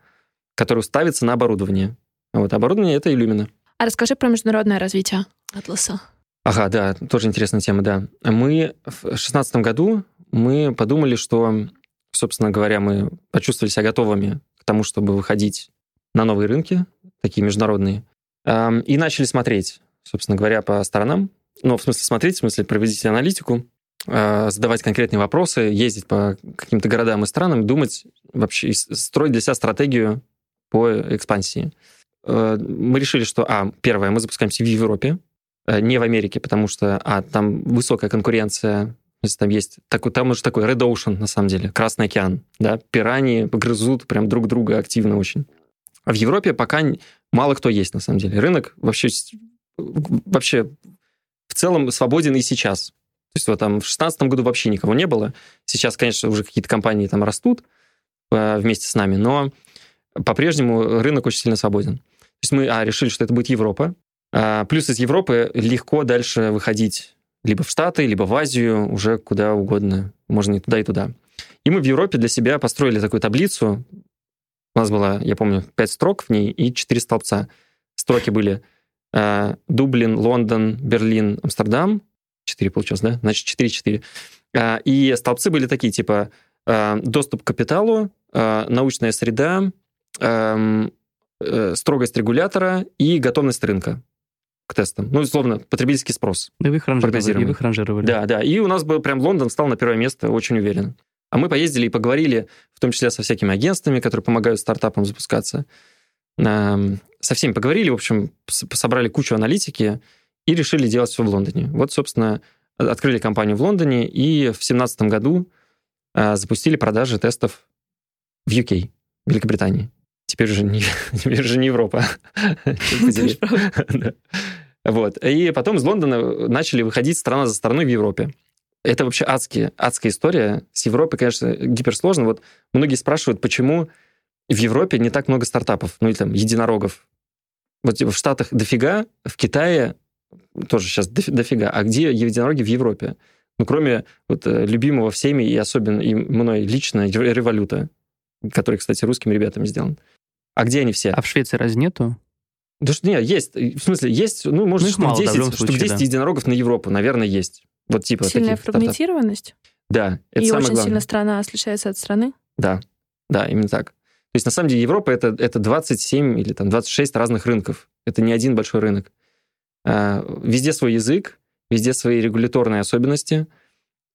которые ставятся на оборудование. Вот оборудование — это Illumina. А расскажи про международное развитие Атласа. Ага, да, тоже интересная тема, да. Мы в 2016 году мы подумали, что, собственно говоря, мы почувствовали себя готовыми к тому, чтобы выходить на новые рынки, такие международные, и начали смотреть, собственно говоря, по сторонам. Ну, в смысле смотреть, в смысле проводить аналитику, задавать конкретные вопросы, ездить по каким-то городам и странам, думать вообще, строить для себя стратегию по экспансии. Э, Мы решили, что, а, первое, мы запускаемся в Европе, э, не в Америке, потому что, а, там высокая конкуренция, есть там есть, такой, там уже такой Red Ocean, на самом деле, Красный океан, да, пираньи грызут прям друг друга активно очень. А в Европе пока мало кто есть, на самом деле. Рынок вообще, вообще в целом свободен и сейчас. То есть вот там в 2016 году вообще никого не было. Сейчас, конечно, уже какие-то компании там растут э, вместе с нами, но по-прежнему рынок очень сильно свободен. То есть мы а, решили, что это будет Европа. А, плюс из Европы легко дальше выходить либо в Штаты, либо в Азию, уже куда угодно. Можно и туда, и туда. И мы в Европе для себя построили такую таблицу. У нас было, я помню, пять строк в ней и четыре столбца. Строки были э, Дублин, Лондон, Берлин, Амстердам. Четыре получилось, да? Значит, четыре-четыре. Э, и столбцы были такие, типа э, доступ к капиталу, э, научная среда, э, строгость регулятора и готовность рынка. к тестам. Ну, условно, потребительский спрос. Да вы их ранжировали, и вы их ранжировали. Да, да. И у нас был прям Лондон стал на первое место, очень уверенно. А мы поездили и поговорили, в том числе со всякими агентствами, которые помогают стартапам запускаться. Со всеми поговорили, в общем, собрали кучу аналитики и решили делать все в Лондоне. Вот, собственно, открыли компанию в Лондоне и в 2017 году а, запустили продажи тестов в UK, Великобритании. Теперь уже не, теперь уже не Европа. Вот. И потом из Лондона начали выходить страна за страной в Европе. Это вообще адские, адская история. С Европой, конечно, гиперсложно. Вот многие спрашивают, почему в Европе не так много стартапов, ну или там единорогов. Вот в Штатах дофига, в Китае тоже сейчас дофига. А где единороги в Европе? Ну, кроме вот э, любимого всеми и особенно и мной лично революта, который, кстати, русскими ребятами сделан. А где они все? А в Швеции разве нету? Да что, нет, есть. В смысле, есть, ну, может, ну, штук, мало, 10, да, штук 10 да. единорогов на Европу, наверное, есть. Вот типа Сильная фрагментированность? Да, это И самое очень главное. сильно страна отличается от страны? Да, да, именно так. То есть, на самом деле, Европа это, это 27 или там 26 разных рынков. Это не один большой рынок. А, везде свой язык, везде свои регуляторные особенности.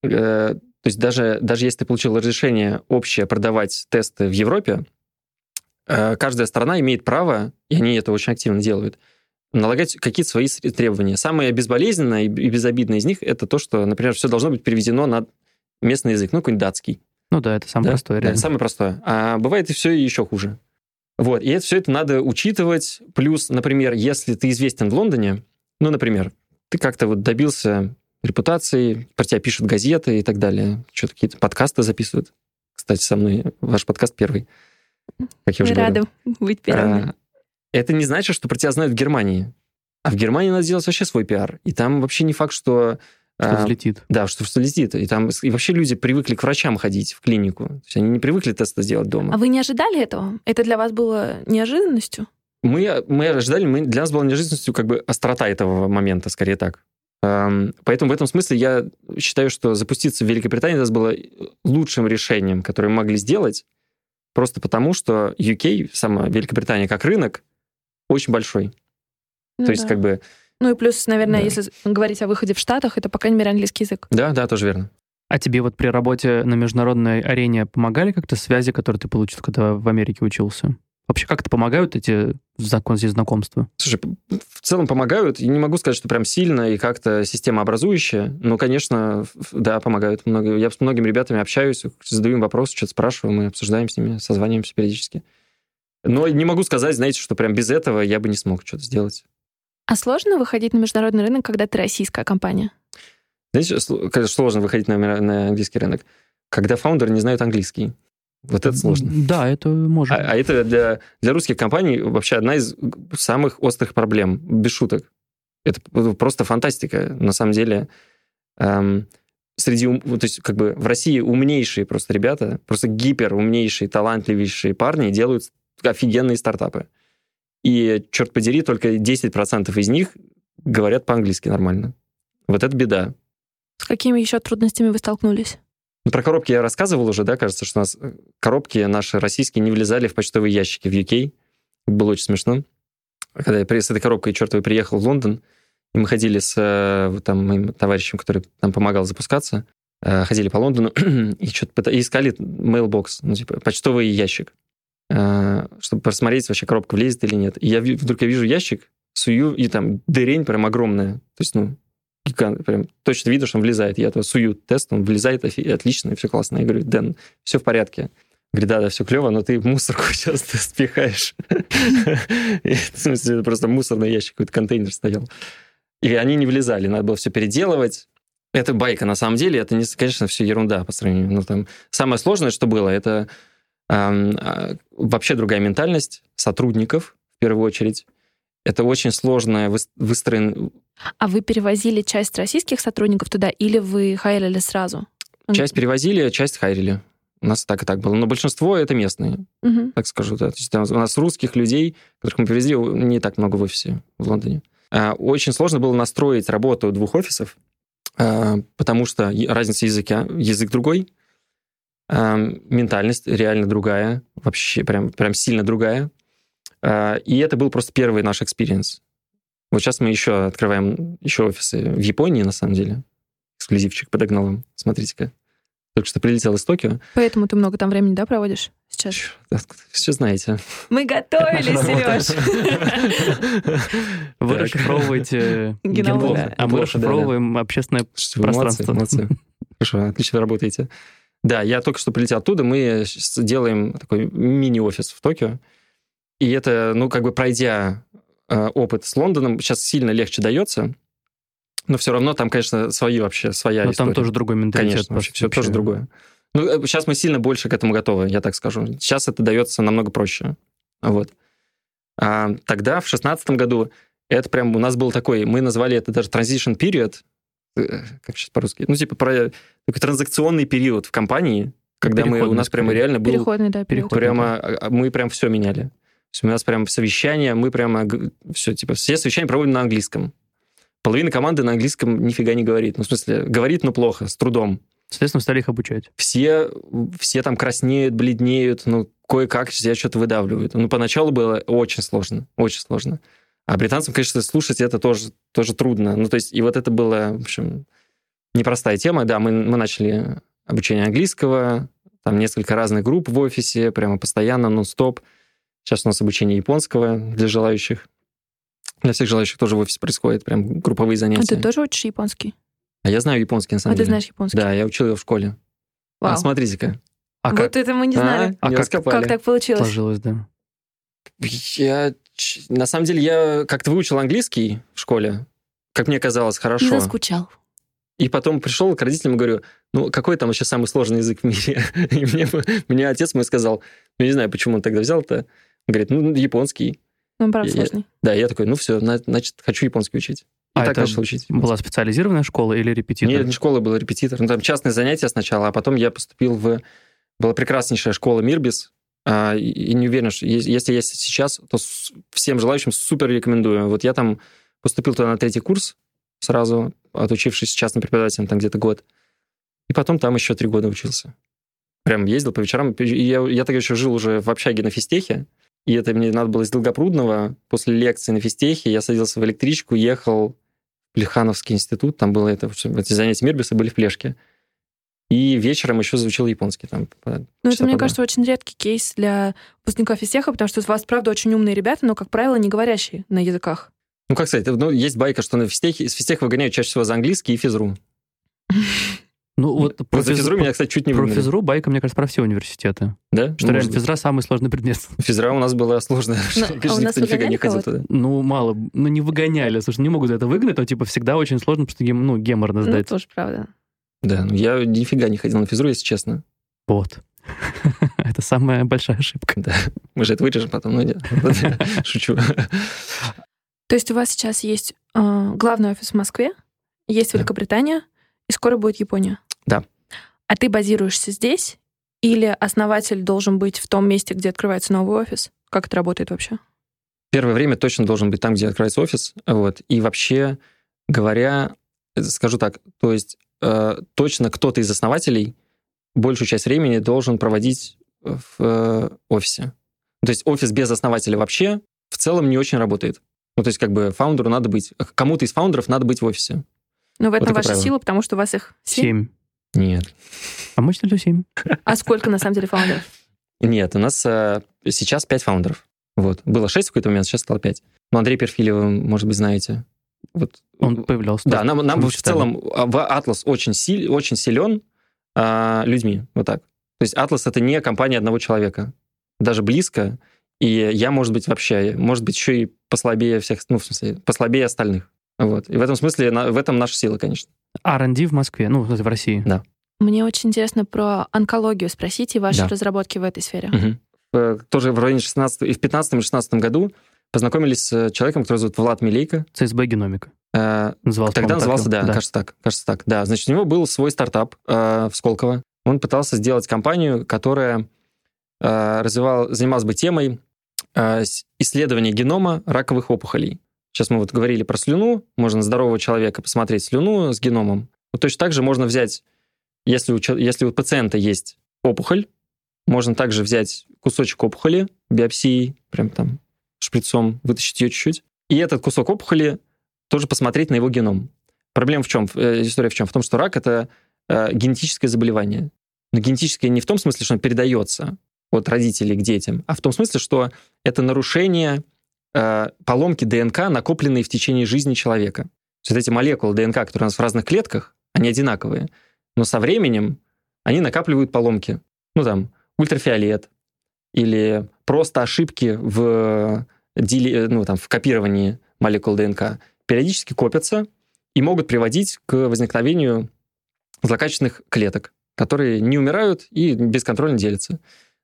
Э, то есть даже, даже если ты получил разрешение общее продавать тесты в Европе, э, каждая страна имеет право, и они это очень активно делают, налагать какие-то свои требования. Самое безболезненное и безобидное из них это то, что, например, все должно быть переведено на местный язык, ну, какой-нибудь датский. Ну да, это самое да? простое, реально. Да, самое простое. А бывает и все еще хуже. Вот, и это, все это надо учитывать. Плюс, например, если ты известен в Лондоне, ну, например, ты как-то вот добился репутации, про тебя пишут газеты и так далее, что-то какие-то подкасты записывают. Кстати, со мной ваш подкаст первый, как я уже Рада говорил. быть первым. А, это не значит, что про тебя знают в Германии. А в Германии надо делать вообще свой пиар. И там вообще не факт, что... Что а, взлетит. Да, что взлетит. И там и вообще люди привыкли к врачам ходить в клинику. То есть они не привыкли тесты сделать дома. А вы не ожидали этого? Это для вас было неожиданностью? Мы, мы ожидали, мы, для нас была неожиданностью как бы острота этого момента, скорее так. Поэтому в этом смысле я считаю, что запуститься в Великобритании это было лучшим решением, которое мы могли сделать, просто потому что UK, сама Великобритания как рынок, очень большой. Ну, То есть как бы... Ну и плюс, наверное, да. если говорить о выходе в Штатах, это, по крайней мере, английский язык. Да, да, тоже верно. А тебе вот при работе на международной арене помогали как-то связи, которые ты получил, когда в Америке учился? Вообще как-то помогают эти закон здесь знакомства? Слушай, в целом помогают. Я не могу сказать, что прям сильно и как-то система образующая. Но, конечно, да, помогают. Много. Я с многими ребятами общаюсь, задаю им вопросы, что-то спрашиваю, мы обсуждаем с ними, созваниваемся периодически. Но не могу сказать, знаете, что прям без этого я бы не смог что-то сделать. А сложно выходить на международный рынок, когда ты российская компания? Знаете, сложно выходить на, на английский рынок? Когда фаундеры не знают английский. Вот это сложно. Да, это можно. А, а это для, для русских компаний вообще одна из самых острых проблем, без шуток. Это просто фантастика. На самом деле, эм, среди, то есть как бы в России умнейшие просто ребята, просто гипер умнейшие, талантливейшие парни делают офигенные стартапы. И, черт подери, только 10% из них говорят по-английски нормально. Вот это беда. С какими еще трудностями вы столкнулись? Ну, про коробки я рассказывал уже, да, кажется, что у нас э, коробки наши российские не влезали в почтовые ящики в UK. было очень смешно. Когда я с этой коробкой чертовой приехал в Лондон, и мы ходили с э, там, моим товарищем, который нам помогал запускаться, э, ходили по Лондону и что-то искали mailbox, ну, типа почтовый ящик, чтобы посмотреть, вообще коробка влезет или нет. И я вдруг я вижу ящик, сую, и там дырень прям огромная. То есть, ну, гигант, прям точно видно, что он влезает. Я этого сую тест, он влезает отлично, и все классно. Я говорю, Дэн, все в порядке. Говорит, да, да, все клево, но ты мусорку сейчас спихаешь. В смысле, это просто мусорный ящик, какой-то контейнер стоял. И они не влезали, надо было все переделывать. Это байка, на самом деле, это, не, конечно, все ерунда по сравнению. Ну, там, самое сложное, что было, это эм, вообще другая ментальность сотрудников, в первую очередь. Это очень сложно выстроен... А вы перевозили часть российских сотрудников туда или вы хайрили сразу? Часть перевозили, часть хайрили. У нас так и так было. Но большинство это местные, угу. так скажу. Да. То есть там у нас русских людей, которых мы привезли, не так много в офисе в Лондоне. А, очень сложно было настроить работу двух офисов, а, потому что разница языка, язык другой, а, ментальность реально другая, вообще прям, прям сильно другая. А, и это был просто первый наш experience. Вот сейчас мы еще открываем еще офисы в Японии, на самом деле. Эксклюзивчик подогнал вам. Смотрите-ка. Только что прилетел из Токио. Поэтому ты много там времени, да, проводишь сейчас? Все знаете. Мы готовились, Сереж. Вы расшифровываете генплохо, а мы расшифровываем общественное пространство. Хорошо, отлично работаете. Да, я только что прилетел оттуда, мы делаем такой мини-офис в Токио. И это, ну, как бы пройдя э, опыт с Лондоном, сейчас сильно легче дается. Но все равно там, конечно, свои вообще, своя Но история. там тоже другой менталитет. Конечно, вообще, все тоже другое. Ну, сейчас мы сильно больше к этому готовы, я так скажу. Сейчас это дается намного проще. Вот. А тогда, в шестнадцатом году, это прям у нас был такой, мы назвали это даже transition period, э, как сейчас по-русски, ну, типа, про такой транзакционный период в компании, когда мы, у нас прямо реально был... Переходный, да, период. Прямо, а, а, мы прям все меняли. Есть у нас прям совещания, мы прямо все, типа, все совещания проводим на английском. Половина команды на английском нифига не говорит. Ну, в смысле, говорит, но плохо, с трудом. Соответственно, стали их обучать. Все, все там краснеют, бледнеют, ну, кое-как себя что-то выдавливают. Ну, поначалу было очень сложно, очень сложно. А британцам, конечно, слушать это тоже, тоже трудно. Ну, то есть, и вот это было, в общем, непростая тема. Да, мы, мы начали обучение английского, там несколько разных групп в офисе, прямо постоянно, нон-стоп. Сейчас у нас обучение японского для желающих. Для всех желающих тоже в офисе происходит, прям групповые занятия. А ты тоже учишь японский? А я знаю японский, на самом а деле. ты знаешь японский? Да, я учил его в школе. Вау. А смотрите-ка. А вот как? это мы не знали. А, а не как, как так получилось? Сложилось, да. Я, на самом деле, я как-то выучил английский в школе, как мне казалось, хорошо. И заскучал. И потом пришел к родителям и говорю, ну, какой там вообще самый сложный язык в мире? И мне, мне отец мой сказал, ну, не знаю, почему он тогда взял-то. Говорит, ну, японский. Ну, правда, я, сложный. Да, я такой, ну, все, значит, хочу японский учить. И а так начал учить. Была специализированная школа или репетитор? Нет, не школа, был репетитор. Ну, там частные занятия сначала, а потом я поступил в... Была прекраснейшая школа Мирбис, а, и не уверен, что если есть сейчас, то всем желающим супер рекомендую. Вот я там поступил туда на третий курс сразу, отучившись частным преподавателем там где-то год. И потом там еще три года учился. Прям ездил по вечерам. И я, я тогда еще жил уже в общаге на физтехе. И это мне надо было из Долгопрудного. После лекции на физтехе я садился в электричку, ехал в Плехановский институт. Там было это, эти занятия Мирбиса были в Плешке. И вечером еще заучил японский. Там, ну, это, мне кажется, очень редкий кейс для выпускников физтеха, потому что у вас, правда, очень умные ребята, но, как правило, не говорящие на языках. Ну, как сказать, ну, есть байка, что на физтехе, из физтеха выгоняют чаще всего за английский и физру. Ну, вот про физру меня, кстати, чуть не Про физру байка, мне кажется, про все университеты. Да? Что реально физра самый сложный предмет. Физра у нас была сложная. Но, ну, а у нас нифига не ходил туда. Ну, мало. Ну, не выгоняли. Слушай, не могут это выгнать, но, типа, всегда очень сложно, потому что, гем, ну, геморно сдать. Ну, тоже правда. Да, ну, я нифига не ходил на физру, если честно. Вот. это самая большая ошибка. Да. Мы же это вырежем потом, но нет. Шучу. То есть у вас сейчас есть э, главный офис в Москве, есть Великобритания, и скоро будет Япония. А ты базируешься здесь? Или основатель должен быть в том месте, где открывается новый офис? Как это работает вообще? Первое время точно должен быть там, где открывается офис. Вот. И вообще говоря, скажу так, то есть э, точно кто-то из основателей большую часть времени должен проводить в э, офисе. То есть офис без основателя вообще в целом не очень работает. Ну, то есть как бы фаундеру надо быть, кому-то из фаундеров надо быть в офисе. Но в этом вот ваша правило. сила, потому что у вас их семь. Нет. А может, это семь? А сколько на самом деле фаундеров? Нет, у нас а, сейчас пять фаундеров. Вот. Было шесть в какой-то момент, сейчас стало пять. Ну, Андрей Перфилев, может быть, знаете. Вот. Он появлялся. Да, нам, нам в целом а, в Atlas очень, силь, очень силен а, людьми. Вот так. То есть Atlas — это не компания одного человека. Даже близко. И я, может быть, вообще, может быть, еще и послабее всех, ну, в смысле, послабее остальных. Вот. И в этом смысле, в этом наша сила, конечно. R&D в Москве, ну, в России. Да. Мне очень интересно про онкологию спросить и ваши да. разработки в этой сфере. Угу. Тоже в районе 16 и в 15-16 году познакомились с человеком, который зовут Влад Милейко. ЦСБ Геномика. Э, назывался, Тогда назывался, да, да, кажется так, кажется так. Да, значит, у него был свой стартап э, в Сколково. Он пытался сделать компанию, которая э, развивал, занималась бы темой э, исследования генома раковых опухолей. Сейчас мы вот говорили про слюну, можно здорового человека посмотреть слюну с геномом. Вот точно так же можно взять, если у, если у пациента есть опухоль, можно также взять кусочек опухоли, биопсии, прям там шприцом вытащить ее чуть-чуть, и этот кусок опухоли тоже посмотреть на его геном. Проблема в чем? Э, история в чем? В том, что рак — это э, генетическое заболевание. Но генетическое не в том смысле, что он передается от родителей к детям, а в том смысле, что это нарушение э, поломки ДНК, накопленные в течение жизни человека. Есть эти молекулы ДНК, которые у нас в разных клетках, они одинаковые, но со временем они накапливают поломки. Ну, там, ультрафиолет или просто ошибки в, ну, там, в копировании молекул ДНК периодически копятся и могут приводить к возникновению злокачественных клеток, которые не умирают и бесконтрольно делятся.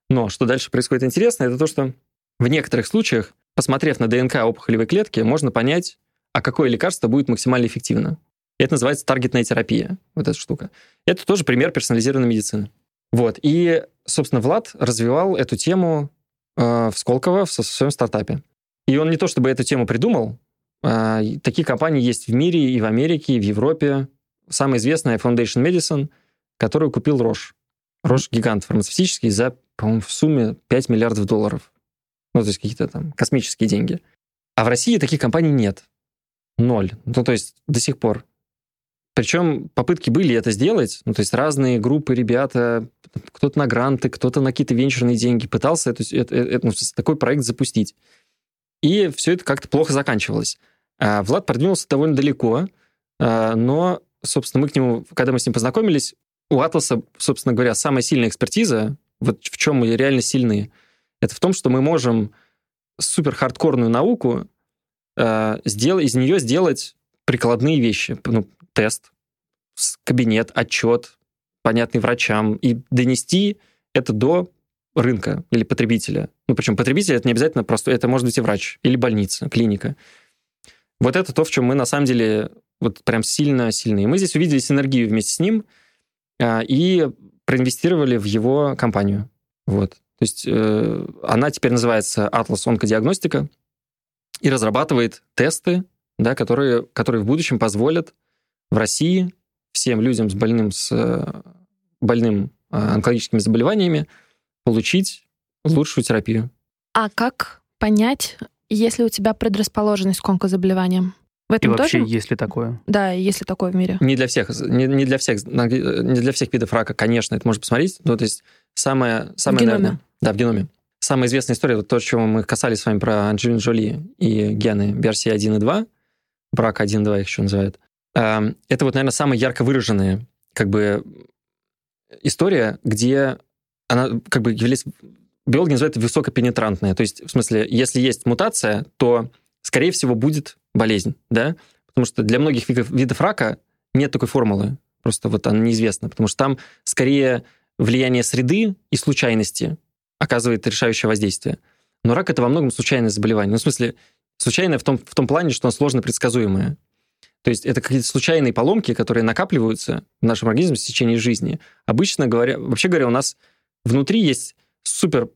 Но что дальше происходит интересно, это то, что в некоторых случаях, посмотрев на ДНК опухолевой клетки, можно понять, а какое лекарство будет максимально эффективно. Это называется таргетная терапия, вот эта штука. Это тоже пример персонализированной медицины. Вот. И, собственно, Влад развивал эту тему э, в Сколково в своем стартапе. И он не то чтобы эту тему придумал, э, такие компании есть в мире и в Америке, и в Европе. Самая известная Foundation Medicine, которую купил Рош. Рош гигант фармацевтический за, по-моему, в сумме 5 миллиардов долларов. Ну, то есть какие-то там космические деньги. А в России таких компаний нет. Ноль. Ну, то есть до сих пор. Причем попытки были это сделать, ну, то есть разные группы ребята, кто-то на гранты, кто-то на какие-то венчурные деньги пытался это, это, это, ну, такой проект запустить. И все это как-то плохо заканчивалось. А Влад продвинулся довольно далеко, а, но, собственно, мы к нему, когда мы с ним познакомились, у Атласа, собственно говоря, самая сильная экспертиза, вот в чем мы реально сильны, это в том, что мы можем супер хардкорную науку э, сделать, из нее сделать прикладные вещи. Ну, тест, кабинет, отчет, понятный врачам, и донести это до рынка или потребителя. Ну, причем потребитель это не обязательно просто, это может быть и врач, или больница, клиника. Вот это то, в чем мы на самом деле вот прям сильно-сильно. И мы здесь увидели синергию вместе с ним а, и проинвестировали в его компанию. Вот. То есть э, она теперь называется Atlas Онкодиагностика и разрабатывает тесты, да, которые, которые в будущем позволят в России всем людям с больным, с э, больным э, онкологическими заболеваниями получить лучшую терапию. А как понять, если у тебя предрасположенность к онкозаболеваниям? В этом и вообще, тоже? есть ли такое? Да, есть ли такое в мире? Не для всех, не, не для всех, не для всех видов рака, конечно, это можно посмотреть. Ну, то есть самое, самое, в геноме. Наверное, да, в геноме. Самая известная история, вот то, чего мы касались с вами про Анджелину Джоли и гены BRCA1 и 2, брак 1 2 их еще называют. Эм, это вот, наверное, самая ярко выраженная как бы история, где она как бы является... Биологи называют это высокопенетрантная. То есть, в смысле, если есть мутация, то, скорее всего, будет болезнь, да? Потому что для многих видов, видов рака нет такой формулы. Просто вот она неизвестна. Потому что там скорее влияние среды и случайности оказывает решающее воздействие. Но рак — это во многом случайное заболевание. Ну, в смысле, случайное в том, в том плане, что оно сложно предсказуемое. То есть это какие-то случайные поломки, которые накапливаются в нашем организме в течение жизни. Обычно говоря, вообще говоря, у нас внутри есть супер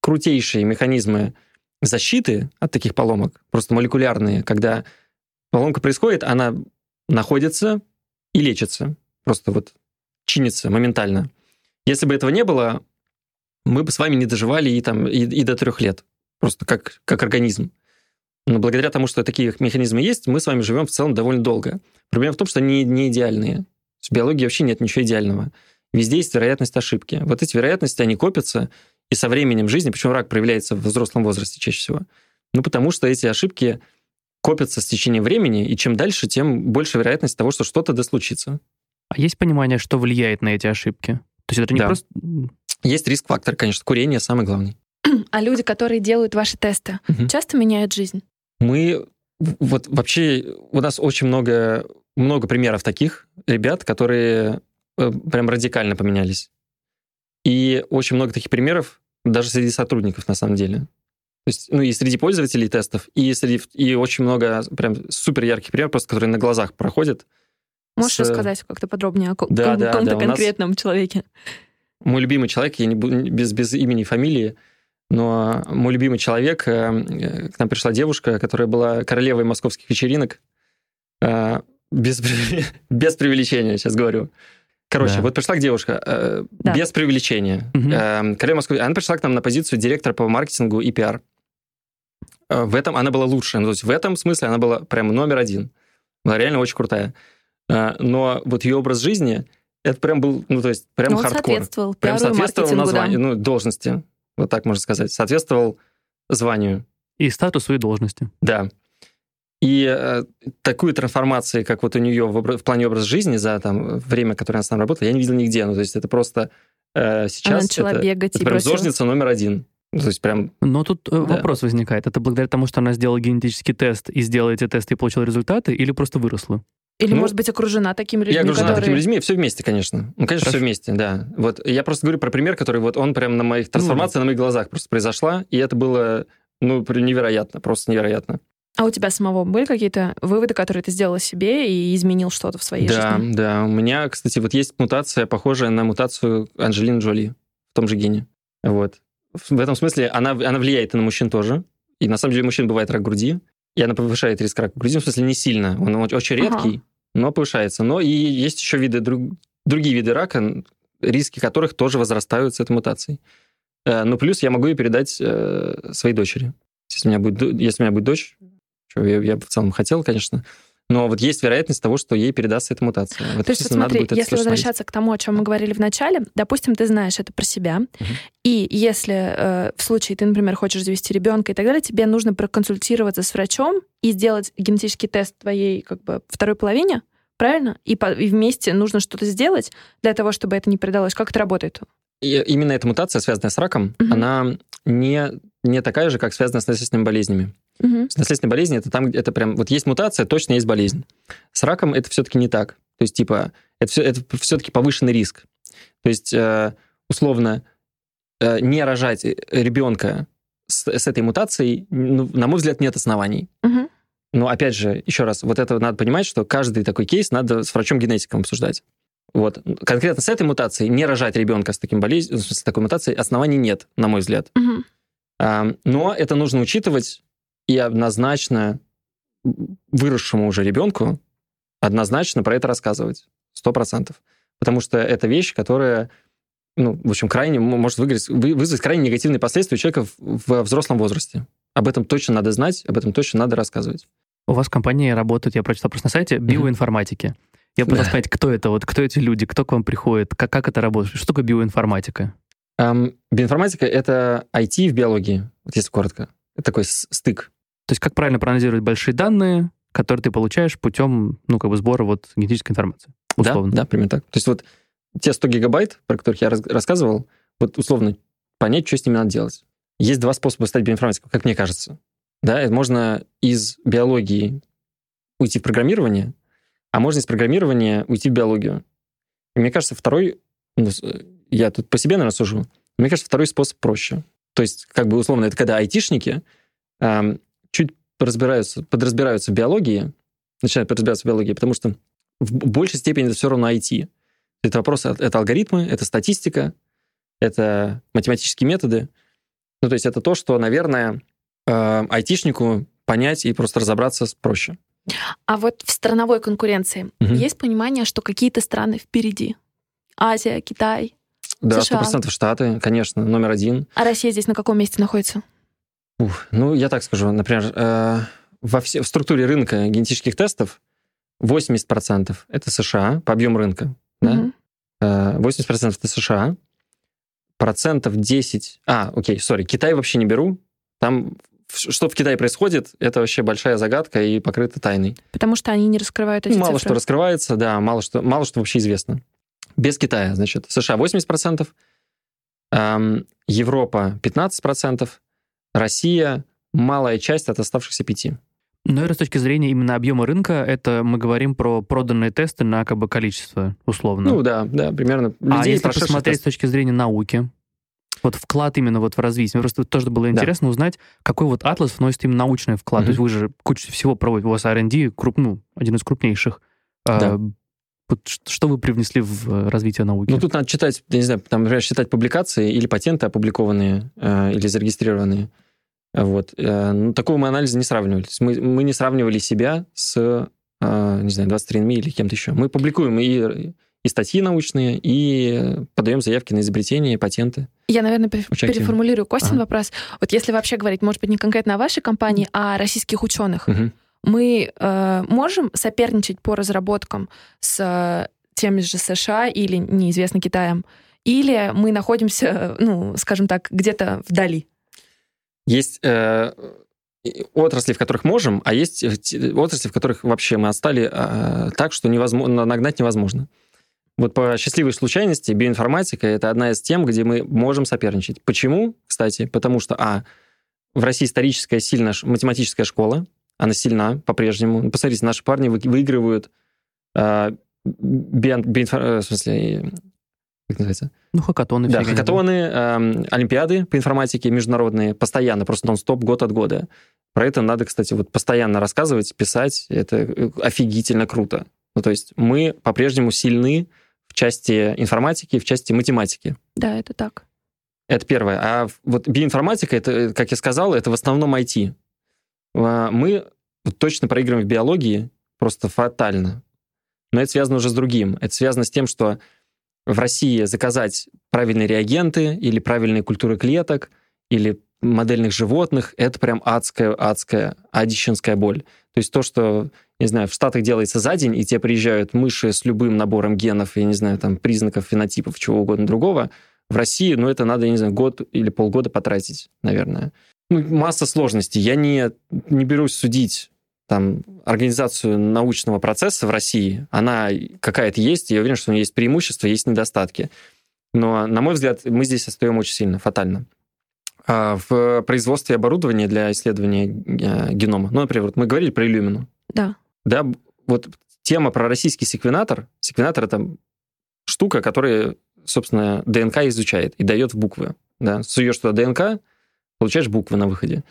крутейшие механизмы защиты от таких поломок, просто молекулярные, когда поломка происходит, она находится и лечится. Просто вот чинится моментально. Если бы этого не было, мы бы с вами не доживали и, там, и, и до трех лет. Просто как, как организм. Но благодаря тому, что такие механизмы есть, мы с вами живем в целом довольно долго. Проблема в том, что они не идеальные. В биологии вообще нет ничего идеального. Везде есть вероятность ошибки. Вот эти вероятности, они копятся, и со временем жизни, почему рак проявляется в взрослом возрасте чаще всего? Ну, потому что эти ошибки копятся с течением времени, и чем дальше, тем больше вероятность того, что что-то да случится. А есть понимание, что влияет на эти ошибки? То есть это не да. просто... Есть риск-фактор, конечно. Курение самый главный. А люди, которые делают ваши тесты, угу. часто меняют жизнь? Мы... Вот вообще у нас очень много, много примеров таких ребят, которые э, прям радикально поменялись. И очень много таких примеров даже среди сотрудников, на самом деле. То есть, ну, и среди пользователей тестов, и, среди, и очень много прям супер ярких примеров, просто которые на глазах проходят. Можешь с... рассказать как-то подробнее о да, да, каком-то да, конкретном нас... человеке? Мой любимый человек, я не буду без, без имени и фамилии, но мой любимый человек, э, к нам пришла девушка, которая была королевой московских вечеринок, э, без, без преувеличения, сейчас говорю. Короче, да. вот пришла к девушка, э, да. без преувеличения. Угу. Королева Москвы, она пришла к нам на позицию директора по маркетингу и пиар. э, в этом она была лучшая. Ну, то есть в этом смысле она была прям номер один. Она реально очень крутая. Э, но вот ее образ жизни, это прям был, ну, то есть прям Ну, хардкор. соответствовал Прям и соответствовал маркетингу, да. названию, ну, должности, вот так можно сказать. Соответствовал званию. И статус своей должности. Да. И э, такую трансформацию, как вот у нее в, в плане образа жизни за там, время, которое она с нами работала, я не видел нигде. Ну, то есть это просто э, сейчас... Она начала это, бегать это и прям зожница номер один. Ну, То есть прям... Но тут э, Да. вопрос возникает. Это благодаря тому, что она сделала генетический тест и сделала эти тесты и получила результаты, или просто выросла? Или, Ну, может быть, окружена такими людьми, я окружена которые... такими людьми, все вместе, конечно. Ну, конечно, Хорошо. все вместе, да. Вот я просто говорю про пример, который вот он прям на моих трансформация на моих глазах просто произошла, и это было, ну, прям невероятно, просто невероятно. А у тебя самого были какие-то выводы, которые ты сделала себе и изменил что-то в своей да, жизни? да. У меня, кстати, вот есть мутация, похожая на мутацию Анджелины Джоли в том же гене. Вот. В этом смысле она, она влияет и на мужчин тоже. И на самом деле у мужчин бывает рак груди, и она повышает риск рака груди, в смысле не сильно. Он очень очень Ага. редкий, но повышается. Но и есть еще виды, друг- другие виды рака, риски которых тоже возрастают с этой мутацией. Ну, плюс я могу ее передать э, своей дочери. Если у меня будет, если у меня будет дочь, я, я бы в целом хотел, конечно, но вот есть вероятность того, что ей передастся эта мутация. В этом То есть, вот смысле надо смотри, будет если возвращаться к тому, о чем мы говорили в начале, допустим, ты знаешь это про себя, и если э, в случае ты, например, хочешь завести ребенка и так далее, тебе нужно проконсультироваться с врачом и сделать генетический тест твоей как бы второй половине, правильно? И, по- и вместе нужно что-то сделать для того, чтобы это не передалось. Как это работает? И именно эта мутация, связанная с раком, Мгм. она не, не такая же, как связанная с наследственными болезнями. Мгм. С наследственной болезнью это там, это прям, вот есть мутация, точно есть болезнь. С раком это все-таки не так. То есть, типа, это, все, это все-таки повышенный риск. То есть, э, условно, э, не рожать ребенка с, с этой мутацией, ну, на мой взгляд, нет оснований. Мгм. Но опять же, еще раз, вот это надо понимать, что каждый такой кейс надо с врачом-генетиком обсуждать. Вот. Конкретно с этой мутацией не рожать ребенка с таким болезнью, с такой мутацией, оснований нет, на мой взгляд. Мгм. А, Но это нужно учитывать и однозначно выросшему уже ребенку однозначно про это рассказывать. Сто процентов. Потому что это вещь, которая, ну, в общем, крайне может выиграть, вы- вызвать крайне негативные последствия у человека в, во взрослом возрасте. Об этом точно надо знать, об этом точно надо рассказывать. У вас в компании работают, я прочитал просто на сайте, биоинформатики. Я пытался Да. понять, кто это, вот кто эти люди, кто к вам приходит, как, как это работает, что такое биоинформатика? Ам, биоинформатика — это IT в биологии, вот если коротко. Это такой стык. То есть как правильно проанализировать большие данные, которые ты получаешь путем, ну, как бы сбора вот генетической информации, условно. Да, да, примерно так. То есть вот те 100 гигабайт, про которых я раз- рассказывал, вот условно понять, что с ними надо делать. Есть два способа стать биоинформатиком, как мне кажется. Да, это можно из биологии уйти в программирование, а можно из программирования уйти в биологию. И мне кажется, второй, ну, с- я тут по себе, наверное, сужу, мне кажется, второй способ проще. То есть, как бы условно, это когда айтишники ам, чуть разбираются, подразбираются в биологии, начинают подразбираться в биологии, потому что в большей степени это все равно IT. Это вопросы, это алгоритмы, это статистика, это математические методы. Ну, то есть это то, что, наверное, э, айтишнику понять и просто разобраться проще. А вот в страновой конкуренции Мгм. есть понимание, что какие-то страны впереди? Азия, Китай. Да, сто процентов Штаты, конечно, номер один. А Россия здесь на каком месте находится? Ух, ну, я так скажу, например, э, во все, в структуре рынка генетических тестов 80% это США по объему рынка. Да? Э, 80% это США, процентов 10... А, окей, сори, Китай вообще не беру. Там что в Китае происходит, это вообще большая загадка и покрыта тайной. Потому что они не раскрывают эти мало цифры. что раскрывается, да, мало что, мало что вообще известно. Без Китая, значит, США 80%, эм, Европа 15%, Россия малая часть от оставшихся пяти. Но это с точки зрения именно объема рынка, это мы говорим про проданные тесты на как бы количество, условно. Ну да, да, примерно. а Людей, если прошедших посмотреть тест. с точки зрения науки, вот вклад именно вот в развитие. Мне просто тоже было интересно узнать, какой вот атлас вносит им научный вклад. Мгм. То есть вы же кучу всего проводите, у вас R&D, круп, ну, один из крупнейших. А, Да. вот ш- что вы привнесли в э, развитие науки? Ну, тут надо читать, я не знаю, там, например, считать публикации или патенты опубликованные э, или зарегистрированные. Вот. Э, ну, такого мы анализа не сравнивали. То есть мы, мы не сравнивали себя с, э, не знаю, 23andMe или кем-то еще. Мы публикуем и, и статьи научные, и подаем заявки на изобретения, и патенты. Я, наверное, активно. переформулирую Костин Ага. вопрос. Вот если вообще говорить, может быть, не конкретно о вашей компании, а о российских ученых, Мгм. мы э, можем соперничать по разработкам с э, теми же США или неизвестно Китаем, или мы находимся, ну, скажем так, где-то вдали? Есть э, отрасли, в которых можем, а есть э, отрасли, в которых вообще мы отстали э, так, что невозможно, нагнать невозможно. Вот по счастливой случайности биоинформатика — это одна из тем, где мы можем соперничать. Почему, кстати? Потому что, а, в России историческая сильная математическая школа, она сильна по-прежнему. Ну, Посмотрите, наши парни вы- выигрывают э, био- биоинфо- э, в смысле, э, как называется? Ну, хакатоны Да, хакатоны, эм, олимпиады по информатике международные, постоянно, просто нон-стоп, год от года. Про это надо, кстати, вот постоянно рассказывать, писать. Это э, офигительно круто. Ну, то есть мы по-прежнему сильны в части информатики, в части математики. Да, это так. Это первое. А вот биоинформатика, это, э, как я сказал, это в основном IT. Мы точно проигрываем в биологии просто фатально. Но это связано уже с другим. Это связано с тем, что в России заказать правильные реагенты или правильные культуры клеток или модельных животных, это прям адская, адская, адищенская боль. То есть то, что, не знаю, в Штатах делается за день, и тебе приезжают мыши с любым набором генов, я не знаю, там, признаков, фенотипов, чего угодно другого, в России, ну, это надо, я не знаю, год или полгода потратить, наверное. Ну, масса сложностей. Я не, не берусь судить там, организацию научного процесса в России. Она какая-то есть, я уверен, что у нее есть преимущества, есть недостатки. Но, на мой взгляд, мы здесь отстаем очень сильно, фатально. А В производстве оборудования для исследования э, генома, ну, например, вот мы говорили про Иллюмину. Да. Да, вот тема про российский секвенатор. Секвенатор — это штука, которая, собственно, ДНК изучает и дает в буквы. Да? Суешь туда ДНК, получаешь буквы на выходе.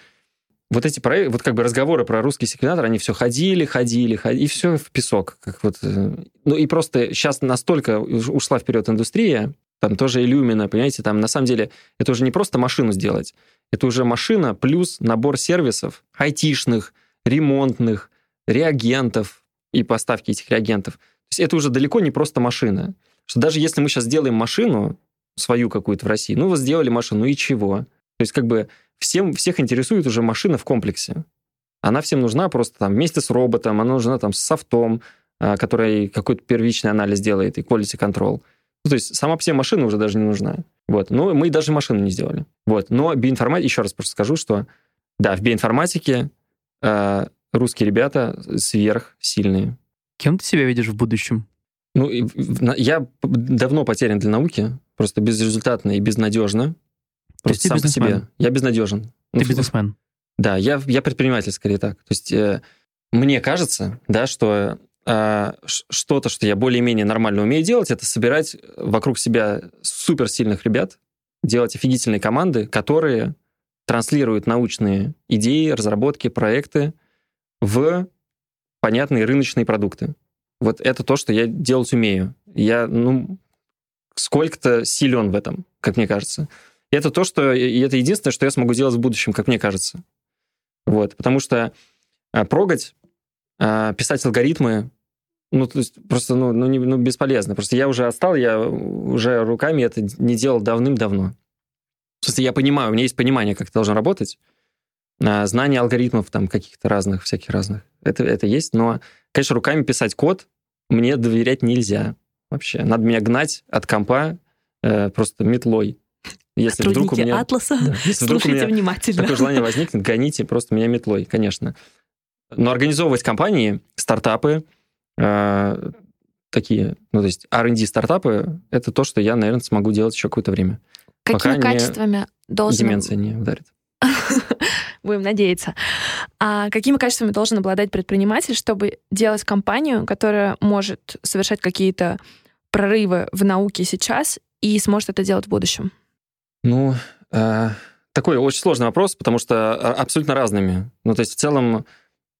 Вот эти проекты, вот как бы разговоры про русский секвенатор, они все ходили, ходили, ходили, и все в песок. Как вот, э, ну и просто сейчас настолько ушла вперед индустрия, там тоже Illumina, понимаете, там на самом деле это уже не просто машину сделать, это уже машина плюс набор сервисов, айтишных, ремонтных, реагентов и поставки этих реагентов. То есть это уже далеко не просто машина. Что даже если мы сейчас сделаем машину, свою какую-то в России, ну, вот сделали машину, ну и чего? То есть как бы всем, всех интересует уже машина в комплексе. Она всем нужна просто там вместе с роботом, она нужна там с софтом, а, который какой-то первичный анализ делает и quality control. Ну, то есть сама по себе машина уже даже не нужна. Вот. Но мы даже машину не сделали. Вот. Но биоинформатика, еще раз просто скажу, что да, в биоинформатике э, русские ребята сверхсильные. Кем ты себя видишь в будущем? Ну, я давно потерян для науки, просто безрезультатно и безнадежно. Просто сам по себе. Я безнадежен. Ну, Ты в- бизнесмен. Да, я, я предприниматель скорее так. То есть э, мне кажется, да, что э, что-то, что я более-менее нормально умею делать, это собирать вокруг себя суперсильных ребят, делать офигительные команды, которые транслируют научные идеи, разработки, проекты в понятные рыночные продукты. Вот это то, что я делать умею. Я, ну, сколько-то силен в этом, как мне кажется. И это то, что... И это единственное, что я смогу делать в будущем, как мне кажется. Вот, потому что а, прогать, а, писать алгоритмы, ну, то есть просто, ну, ну, не- ну, бесполезно. Просто я уже отстал, я уже руками это не делал давным-давно. В смысле, я понимаю, у меня есть понимание, как это должно работать, а, знание алгоритмов там каких-то разных, всяких разных. Это, это есть, но, конечно, руками писать код мне доверять нельзя вообще. Надо меня гнать от компа э, просто метлой. Если вдруг у Сотрудники меня... Атласа, Да, если вдруг у меня внимательно. такое желание возникнет, гоните просто меня метлой, конечно. Но организовывать компании, стартапы, э, такие, ну, то есть R&D стартапы, это то, что я, наверное, смогу делать еще какое-то время. Какими пока не качествами должен... Деменция не ударит. Будем надеяться. А какими качествами должен обладать предприниматель, чтобы делать компанию, которая может совершать какие-то прорывы в науке сейчас и сможет это делать в будущем? Ну, э, такой очень сложный вопрос, потому что а, абсолютно разными. Ну, то есть в целом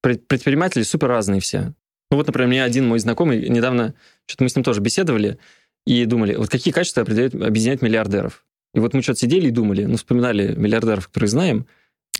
пред- предприниматели супер разные все. Ну вот, например, мне один мой знакомый недавно, что-то мы с ним тоже беседовали, и думали, вот какие качества определяют, объединяют миллиардеров. И вот мы что-то сидели и думали, ну, вспоминали миллиардеров, которые знаем.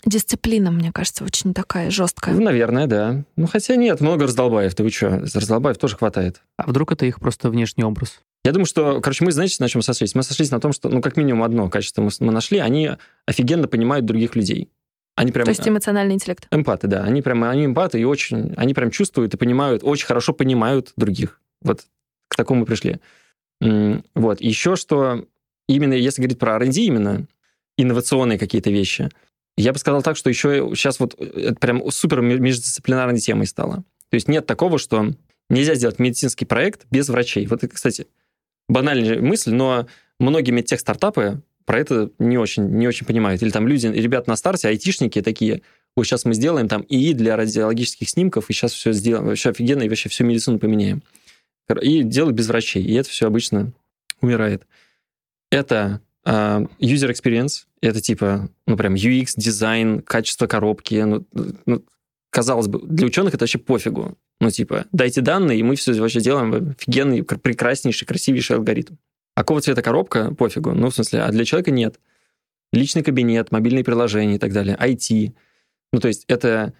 Дисциплина, мне кажется, очень такая жесткая. Ну, наверное, да. Ну, хотя нет, много раздолбаев. Ты вы что, раздолбаев тоже хватает. А вдруг это их просто внешний образ? Я думаю, что, короче, мы, знаете, на чем сошлись? Мы сошлись на том, что, ну, как минимум одно качество мы, мы нашли, они офигенно понимают других людей. Они прям... То есть эмоциональный интеллект. Эмпаты, да. Они прям, они эмпаты и очень, они прям чувствуют и понимают, очень хорошо понимают других. Вот к такому мы пришли. Вот. Еще что, именно если говорить про R&D именно, инновационные какие-то вещи, я бы сказал так, что еще сейчас вот это прям супер междисциплинарной темой стало. То есть нет такого, что нельзя сделать медицинский проект без врачей. Вот, кстати, банальная мысль, но многие медтех-стартапы про это не очень, не очень понимают. Или там люди, ребята на старте, айтишники такие, ой, сейчас мы сделаем там ИИ для радиологических снимков, и сейчас все сделаем, вообще офигенно, и вообще всю медицину поменяем. И делают без врачей, и это все обычно умирает. Это uh, user experience, это типа, ну, прям UX, дизайн, качество коробки. Ну, ну, казалось бы, для ученых это вообще пофигу. Ну, типа, дайте данные, и мы все вообще делаем офигенный, прекраснейший, красивейший алгоритм. А какого цвета коробка? Пофигу. Ну, в смысле, а для человека нет. Личный кабинет, мобильные приложения и так далее, IT. Ну, то есть это,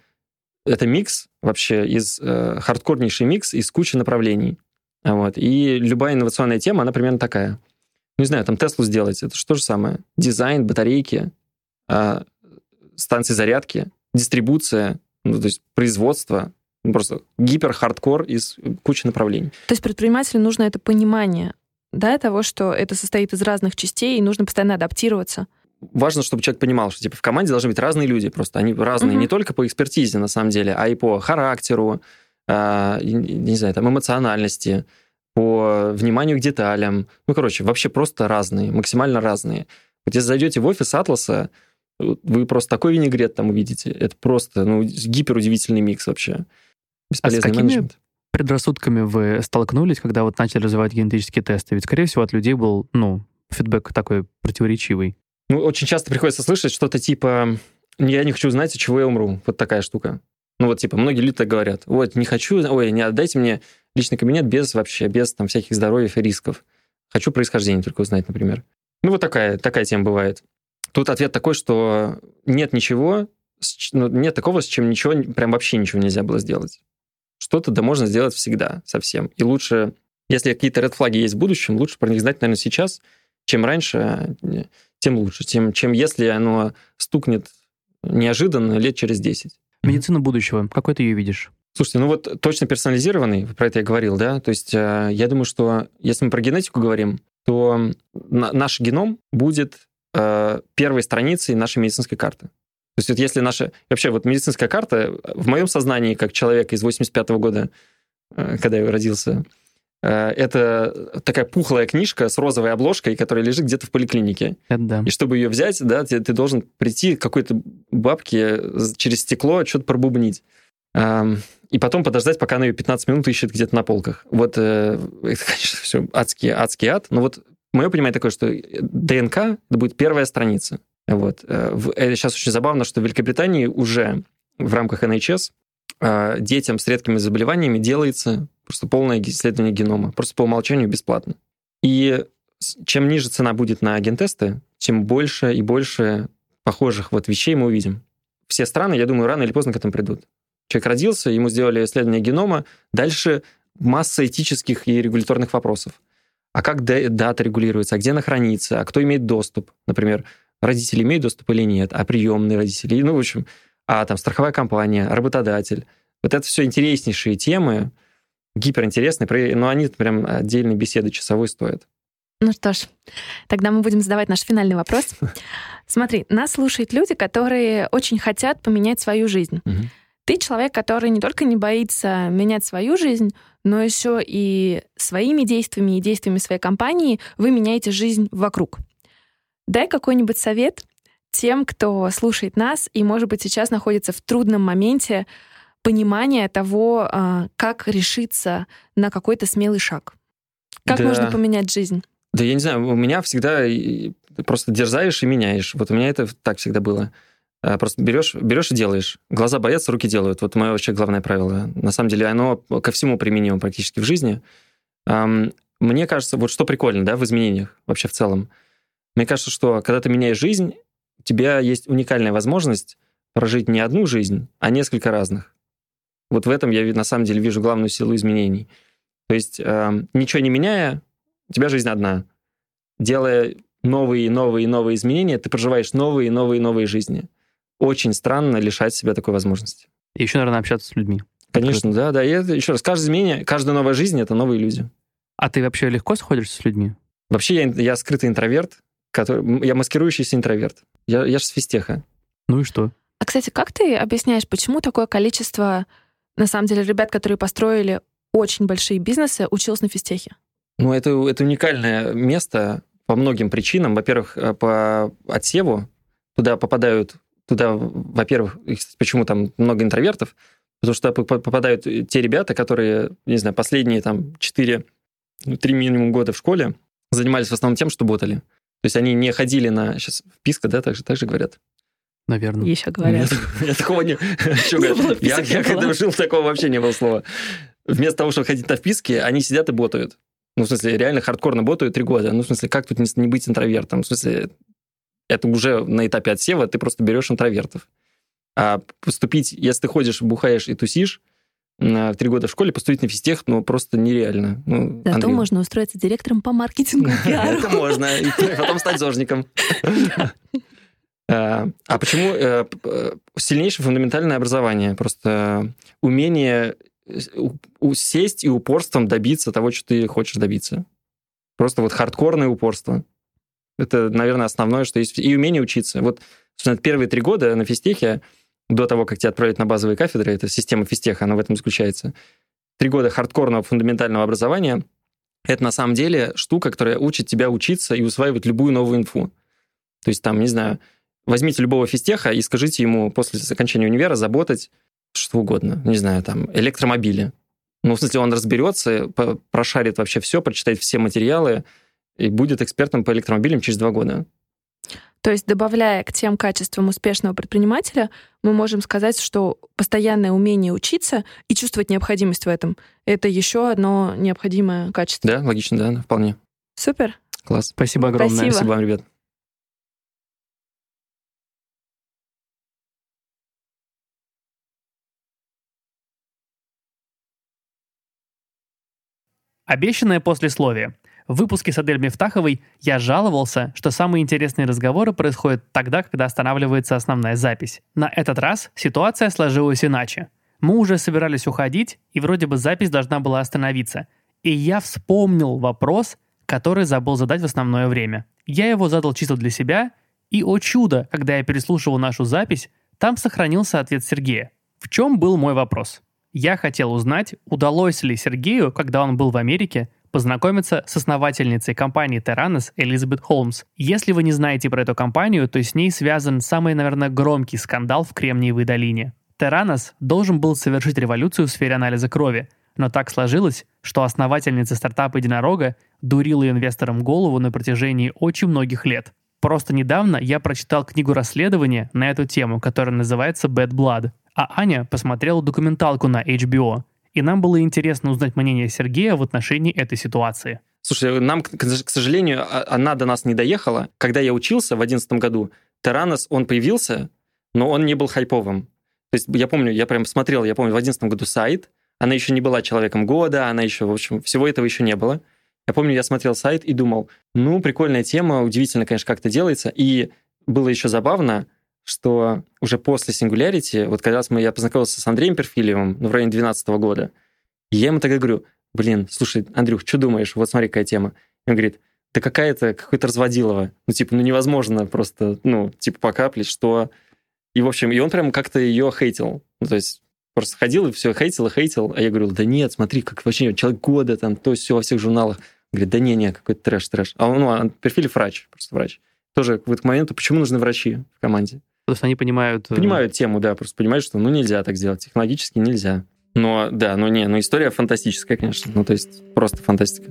это микс вообще из э, хардкорнейший микс из кучи направлений. Вот. И любая инновационная тема, она примерно такая. Ну, не знаю, там Теслу сделать, это что же самое? Дизайн, батарейки, э, станции зарядки, дистрибуция, ну, то есть производство, ну, просто гипер-хардкор из кучи направлений. То есть предпринимателю нужно это понимание да, того, что это состоит из разных частей, и нужно постоянно адаптироваться. Важно, чтобы человек понимал, что типа в команде должны быть разные люди, просто они разные угу. не только по экспертизе на самом деле, а и по характеру, э, не знаю, там эмоциональности, по вниманию к деталям. Ну, короче, вообще просто разные, максимально разные. Вот если зайдете в офис Атласа, вы просто такой винегрет там увидите. Это просто ну, гиперудивительный микс вообще. Бесполезный а с какими менеджмент предрассудками вы столкнулись, когда вот начали развивать генетические тесты? Ведь, скорее всего, от людей был, ну, фидбэк такой противоречивый. Ну, очень часто приходится слышать что-то типа «я не хочу знать, от чего я умру». Вот такая штука. Ну, вот, типа, многие люди так говорят. Вот, не хочу, ой, не отдайте мне личный кабинет без вообще, без там всяких здоровьев и рисков. Хочу происхождение только узнать, например. Ну, вот такая, такая тема бывает. Тут ответ такой, что нет ничего, ну, нет такого, с чем ничего, прям вообще ничего нельзя было сделать что-то да можно сделать всегда совсем. И лучше, если какие-то ред флаги есть в будущем, лучше про них знать, наверное, сейчас, чем раньше, тем лучше, тем, чем если оно стукнет неожиданно лет через 10. Медицина будущего, какой ты ее видишь? Слушайте, ну вот точно персонализированный, про это я говорил, да, то есть э, я думаю, что если мы про генетику говорим, то наш геном будет э, первой страницей нашей медицинской карты. То есть вот если наша... Вообще вот медицинская карта в моем сознании, как человека из 85 -го года, э, когда я родился, э, это такая пухлая книжка с розовой обложкой, которая лежит где-то в поликлинике. Это да. И чтобы ее взять, да, ты, ты должен прийти к какой-то бабке через стекло что-то пробубнить. И потом подождать, пока она ее 15 минут ищет где-то на полках. Вот э, это, конечно, все адский, адский ад. Но вот мое понимание такое, что ДНК это будет первая страница. Вот. Это сейчас очень забавно, что в Великобритании уже в рамках NHS э, детям с редкими заболеваниями делается просто полное исследование генома, просто по умолчанию бесплатно. И чем ниже цена будет на гентесты, тем больше и больше похожих вот вещей мы увидим. Все страны, я думаю, рано или поздно к этому придут. Человек родился, ему сделали исследование генома, дальше масса этических и регуляторных вопросов. А как дата регулируется, а где она хранится, а кто имеет доступ, например, родители имеют доступ или нет, а приемные родители, ну, в общем, а там страховая компания, работодатель. Вот это все интереснейшие темы, гиперинтересные, но они прям отдельной беседы часовой стоят. Ну что ж, тогда мы будем задавать наш финальный вопрос. Смотри, нас слушают люди, которые очень хотят поменять свою жизнь. Ты человек, который не только не боится менять свою жизнь, но еще и своими действиями и действиями своей компании вы меняете жизнь вокруг. Дай какой-нибудь совет тем, кто слушает нас и, может быть, сейчас находится в трудном моменте понимания того, а, как решиться на какой-то смелый шаг. Как да. можно поменять жизнь? Да я не знаю, у меня всегда просто дерзаешь и меняешь. Вот у меня это так всегда было. А, просто берешь, берешь и делаешь. Глаза боятся, руки делают. Вот мое вообще главное правило. На самом деле оно ко всему применимо практически в жизни. Мне кажется, вот что прикольно, да, в изменениях вообще в целом – мне кажется, что когда ты меняешь жизнь, у тебя есть уникальная возможность прожить не одну жизнь, а несколько разных. Вот в этом я на самом деле вижу главную силу изменений. То есть э, ничего не меняя, у тебя жизнь одна. Делая новые, новые, новые изменения, ты проживаешь новые, новые, новые жизни. Очень странно лишать себя такой возможности. И еще, наверное, общаться с людьми. Конечно, да, да. И это, еще раз, каждое изменение, каждая новая жизнь — это новые люди. А ты вообще легко сходишься с людьми? Вообще я, я скрытый интроверт, который, я маскирующийся интроверт. Я, я же с физтеха. Ну и что? А, кстати, как ты объясняешь, почему такое количество, на самом деле, ребят, которые построили очень большие бизнесы, училось на физтехе? Ну, это, это уникальное место по многим причинам. Во-первых, э, по отсеву туда попадают, туда, во-первых, почему там много интровертов, потому что попадают те ребята, которые, не знаю, последние там 4, 3 минимум года в школе занимались в основном тем, что ботали. То есть они не ходили на... Сейчас вписка, да, так же, так же говорят? Наверное. Еще говорят. Я такого не... Я когда жил, такого вообще не было слова. Вместо того, чтобы ходить на вписки, они сидят и ботают. Ну, в смысле, реально хардкорно ботают три года. Ну, в смысле, как тут не быть интровертом? В смысле, это уже на этапе отсева ты просто берешь интровертов. А поступить, если ты ходишь, бухаешь и тусишь, три года в школе поступить на физтех, ну, просто нереально. Ну, Зато Андрей. можно устроиться директором по маркетингу Это можно, и потом стать зожником. А, а почему э, сильнейшее фундаментальное образование? Просто умение сесть и упорством добиться того, что ты хочешь добиться. Просто вот хардкорное упорство. Это, наверное, основное, что есть. И умение учиться. Вот первые три года на физтехе, до того, как тебя отправить на базовые кафедры, это система физтеха, она в этом заключается. Три года хардкорного фундаментального образования — это на самом деле штука, которая учит тебя учиться и усваивать любую новую инфу. То есть там, не знаю, возьмите любого физтеха и скажите ему после окончания универа заботать что угодно, не знаю, там, электромобили. Ну, в смысле, он разберется, прошарит вообще все, прочитает все материалы и будет экспертом по электромобилям через два года. То есть, добавляя к тем качествам успешного предпринимателя, мы можем сказать, что постоянное умение учиться и чувствовать необходимость в этом — это еще одно необходимое качество. Да, логично, да, вполне. Супер. Класс. Спасибо огромное. Спасибо, Спасибо вам, ребят. Обещанное послесловие. В выпуске с Адель Мифтаховой я жаловался, что самые интересные разговоры происходят тогда, когда останавливается основная запись. На этот раз ситуация сложилась иначе. Мы уже собирались уходить, и вроде бы запись должна была остановиться. И я вспомнил вопрос, который забыл задать в основное время. Я его задал чисто для себя, и, о чудо, когда я переслушивал нашу запись, там сохранился ответ Сергея. В чем был мой вопрос? Я хотел узнать, удалось ли Сергею, когда он был в Америке, познакомиться с основательницей компании Terranos Элизабет Холмс. Если вы не знаете про эту компанию, то с ней связан самый, наверное, громкий скандал в Кремниевой долине. Terranos должен был совершить революцию в сфере анализа крови, но так сложилось, что основательница стартапа «Единорога» дурила инвесторам голову на протяжении очень многих лет. Просто недавно я прочитал книгу расследования на эту тему, которая называется «Bad Blood», а Аня посмотрела документалку на HBO, и нам было интересно узнать мнение Сергея в отношении этой ситуации. Слушай, нам, к сожалению, а, она до нас не доехала. Когда я учился в 2011 году, Теранос, он появился, но он не был хайповым. То есть я помню, я прям смотрел, я помню, в 2011 году сайт, она еще не была человеком года, она еще, в общем, всего этого еще не было. Я помню, я смотрел сайт и думал, ну, прикольная тема, удивительно, конечно, как это делается. И было еще забавно, что уже после Singularity, вот когда мы, я познакомился с Андреем Перфилевым ну, в районе 2012 года, я ему тогда говорю, блин, слушай, Андрюх, что думаешь? Вот смотри, какая тема. И он говорит, да какая-то, какой-то разводилово. Ну, типа, ну невозможно просто, ну, типа, покаплить, что... И, в общем, и он прям как-то ее хейтил. Ну, то есть просто ходил и все хейтил и хейтил. А я говорю, да нет, смотри, как вообще человек года, там, то все во всех журналах. Говорит, да не, не, какой-то трэш, трэш. А он, ну, Перфилев врач, просто врач. Тоже в этот момент, почему нужны врачи в команде? Потому что они понимают... Э, понимают тему, да, просто понимают, что ну нельзя так сделать, технологически нельзя. Но да, ну не, ну история фантастическая, конечно. Ну то есть просто фантастика.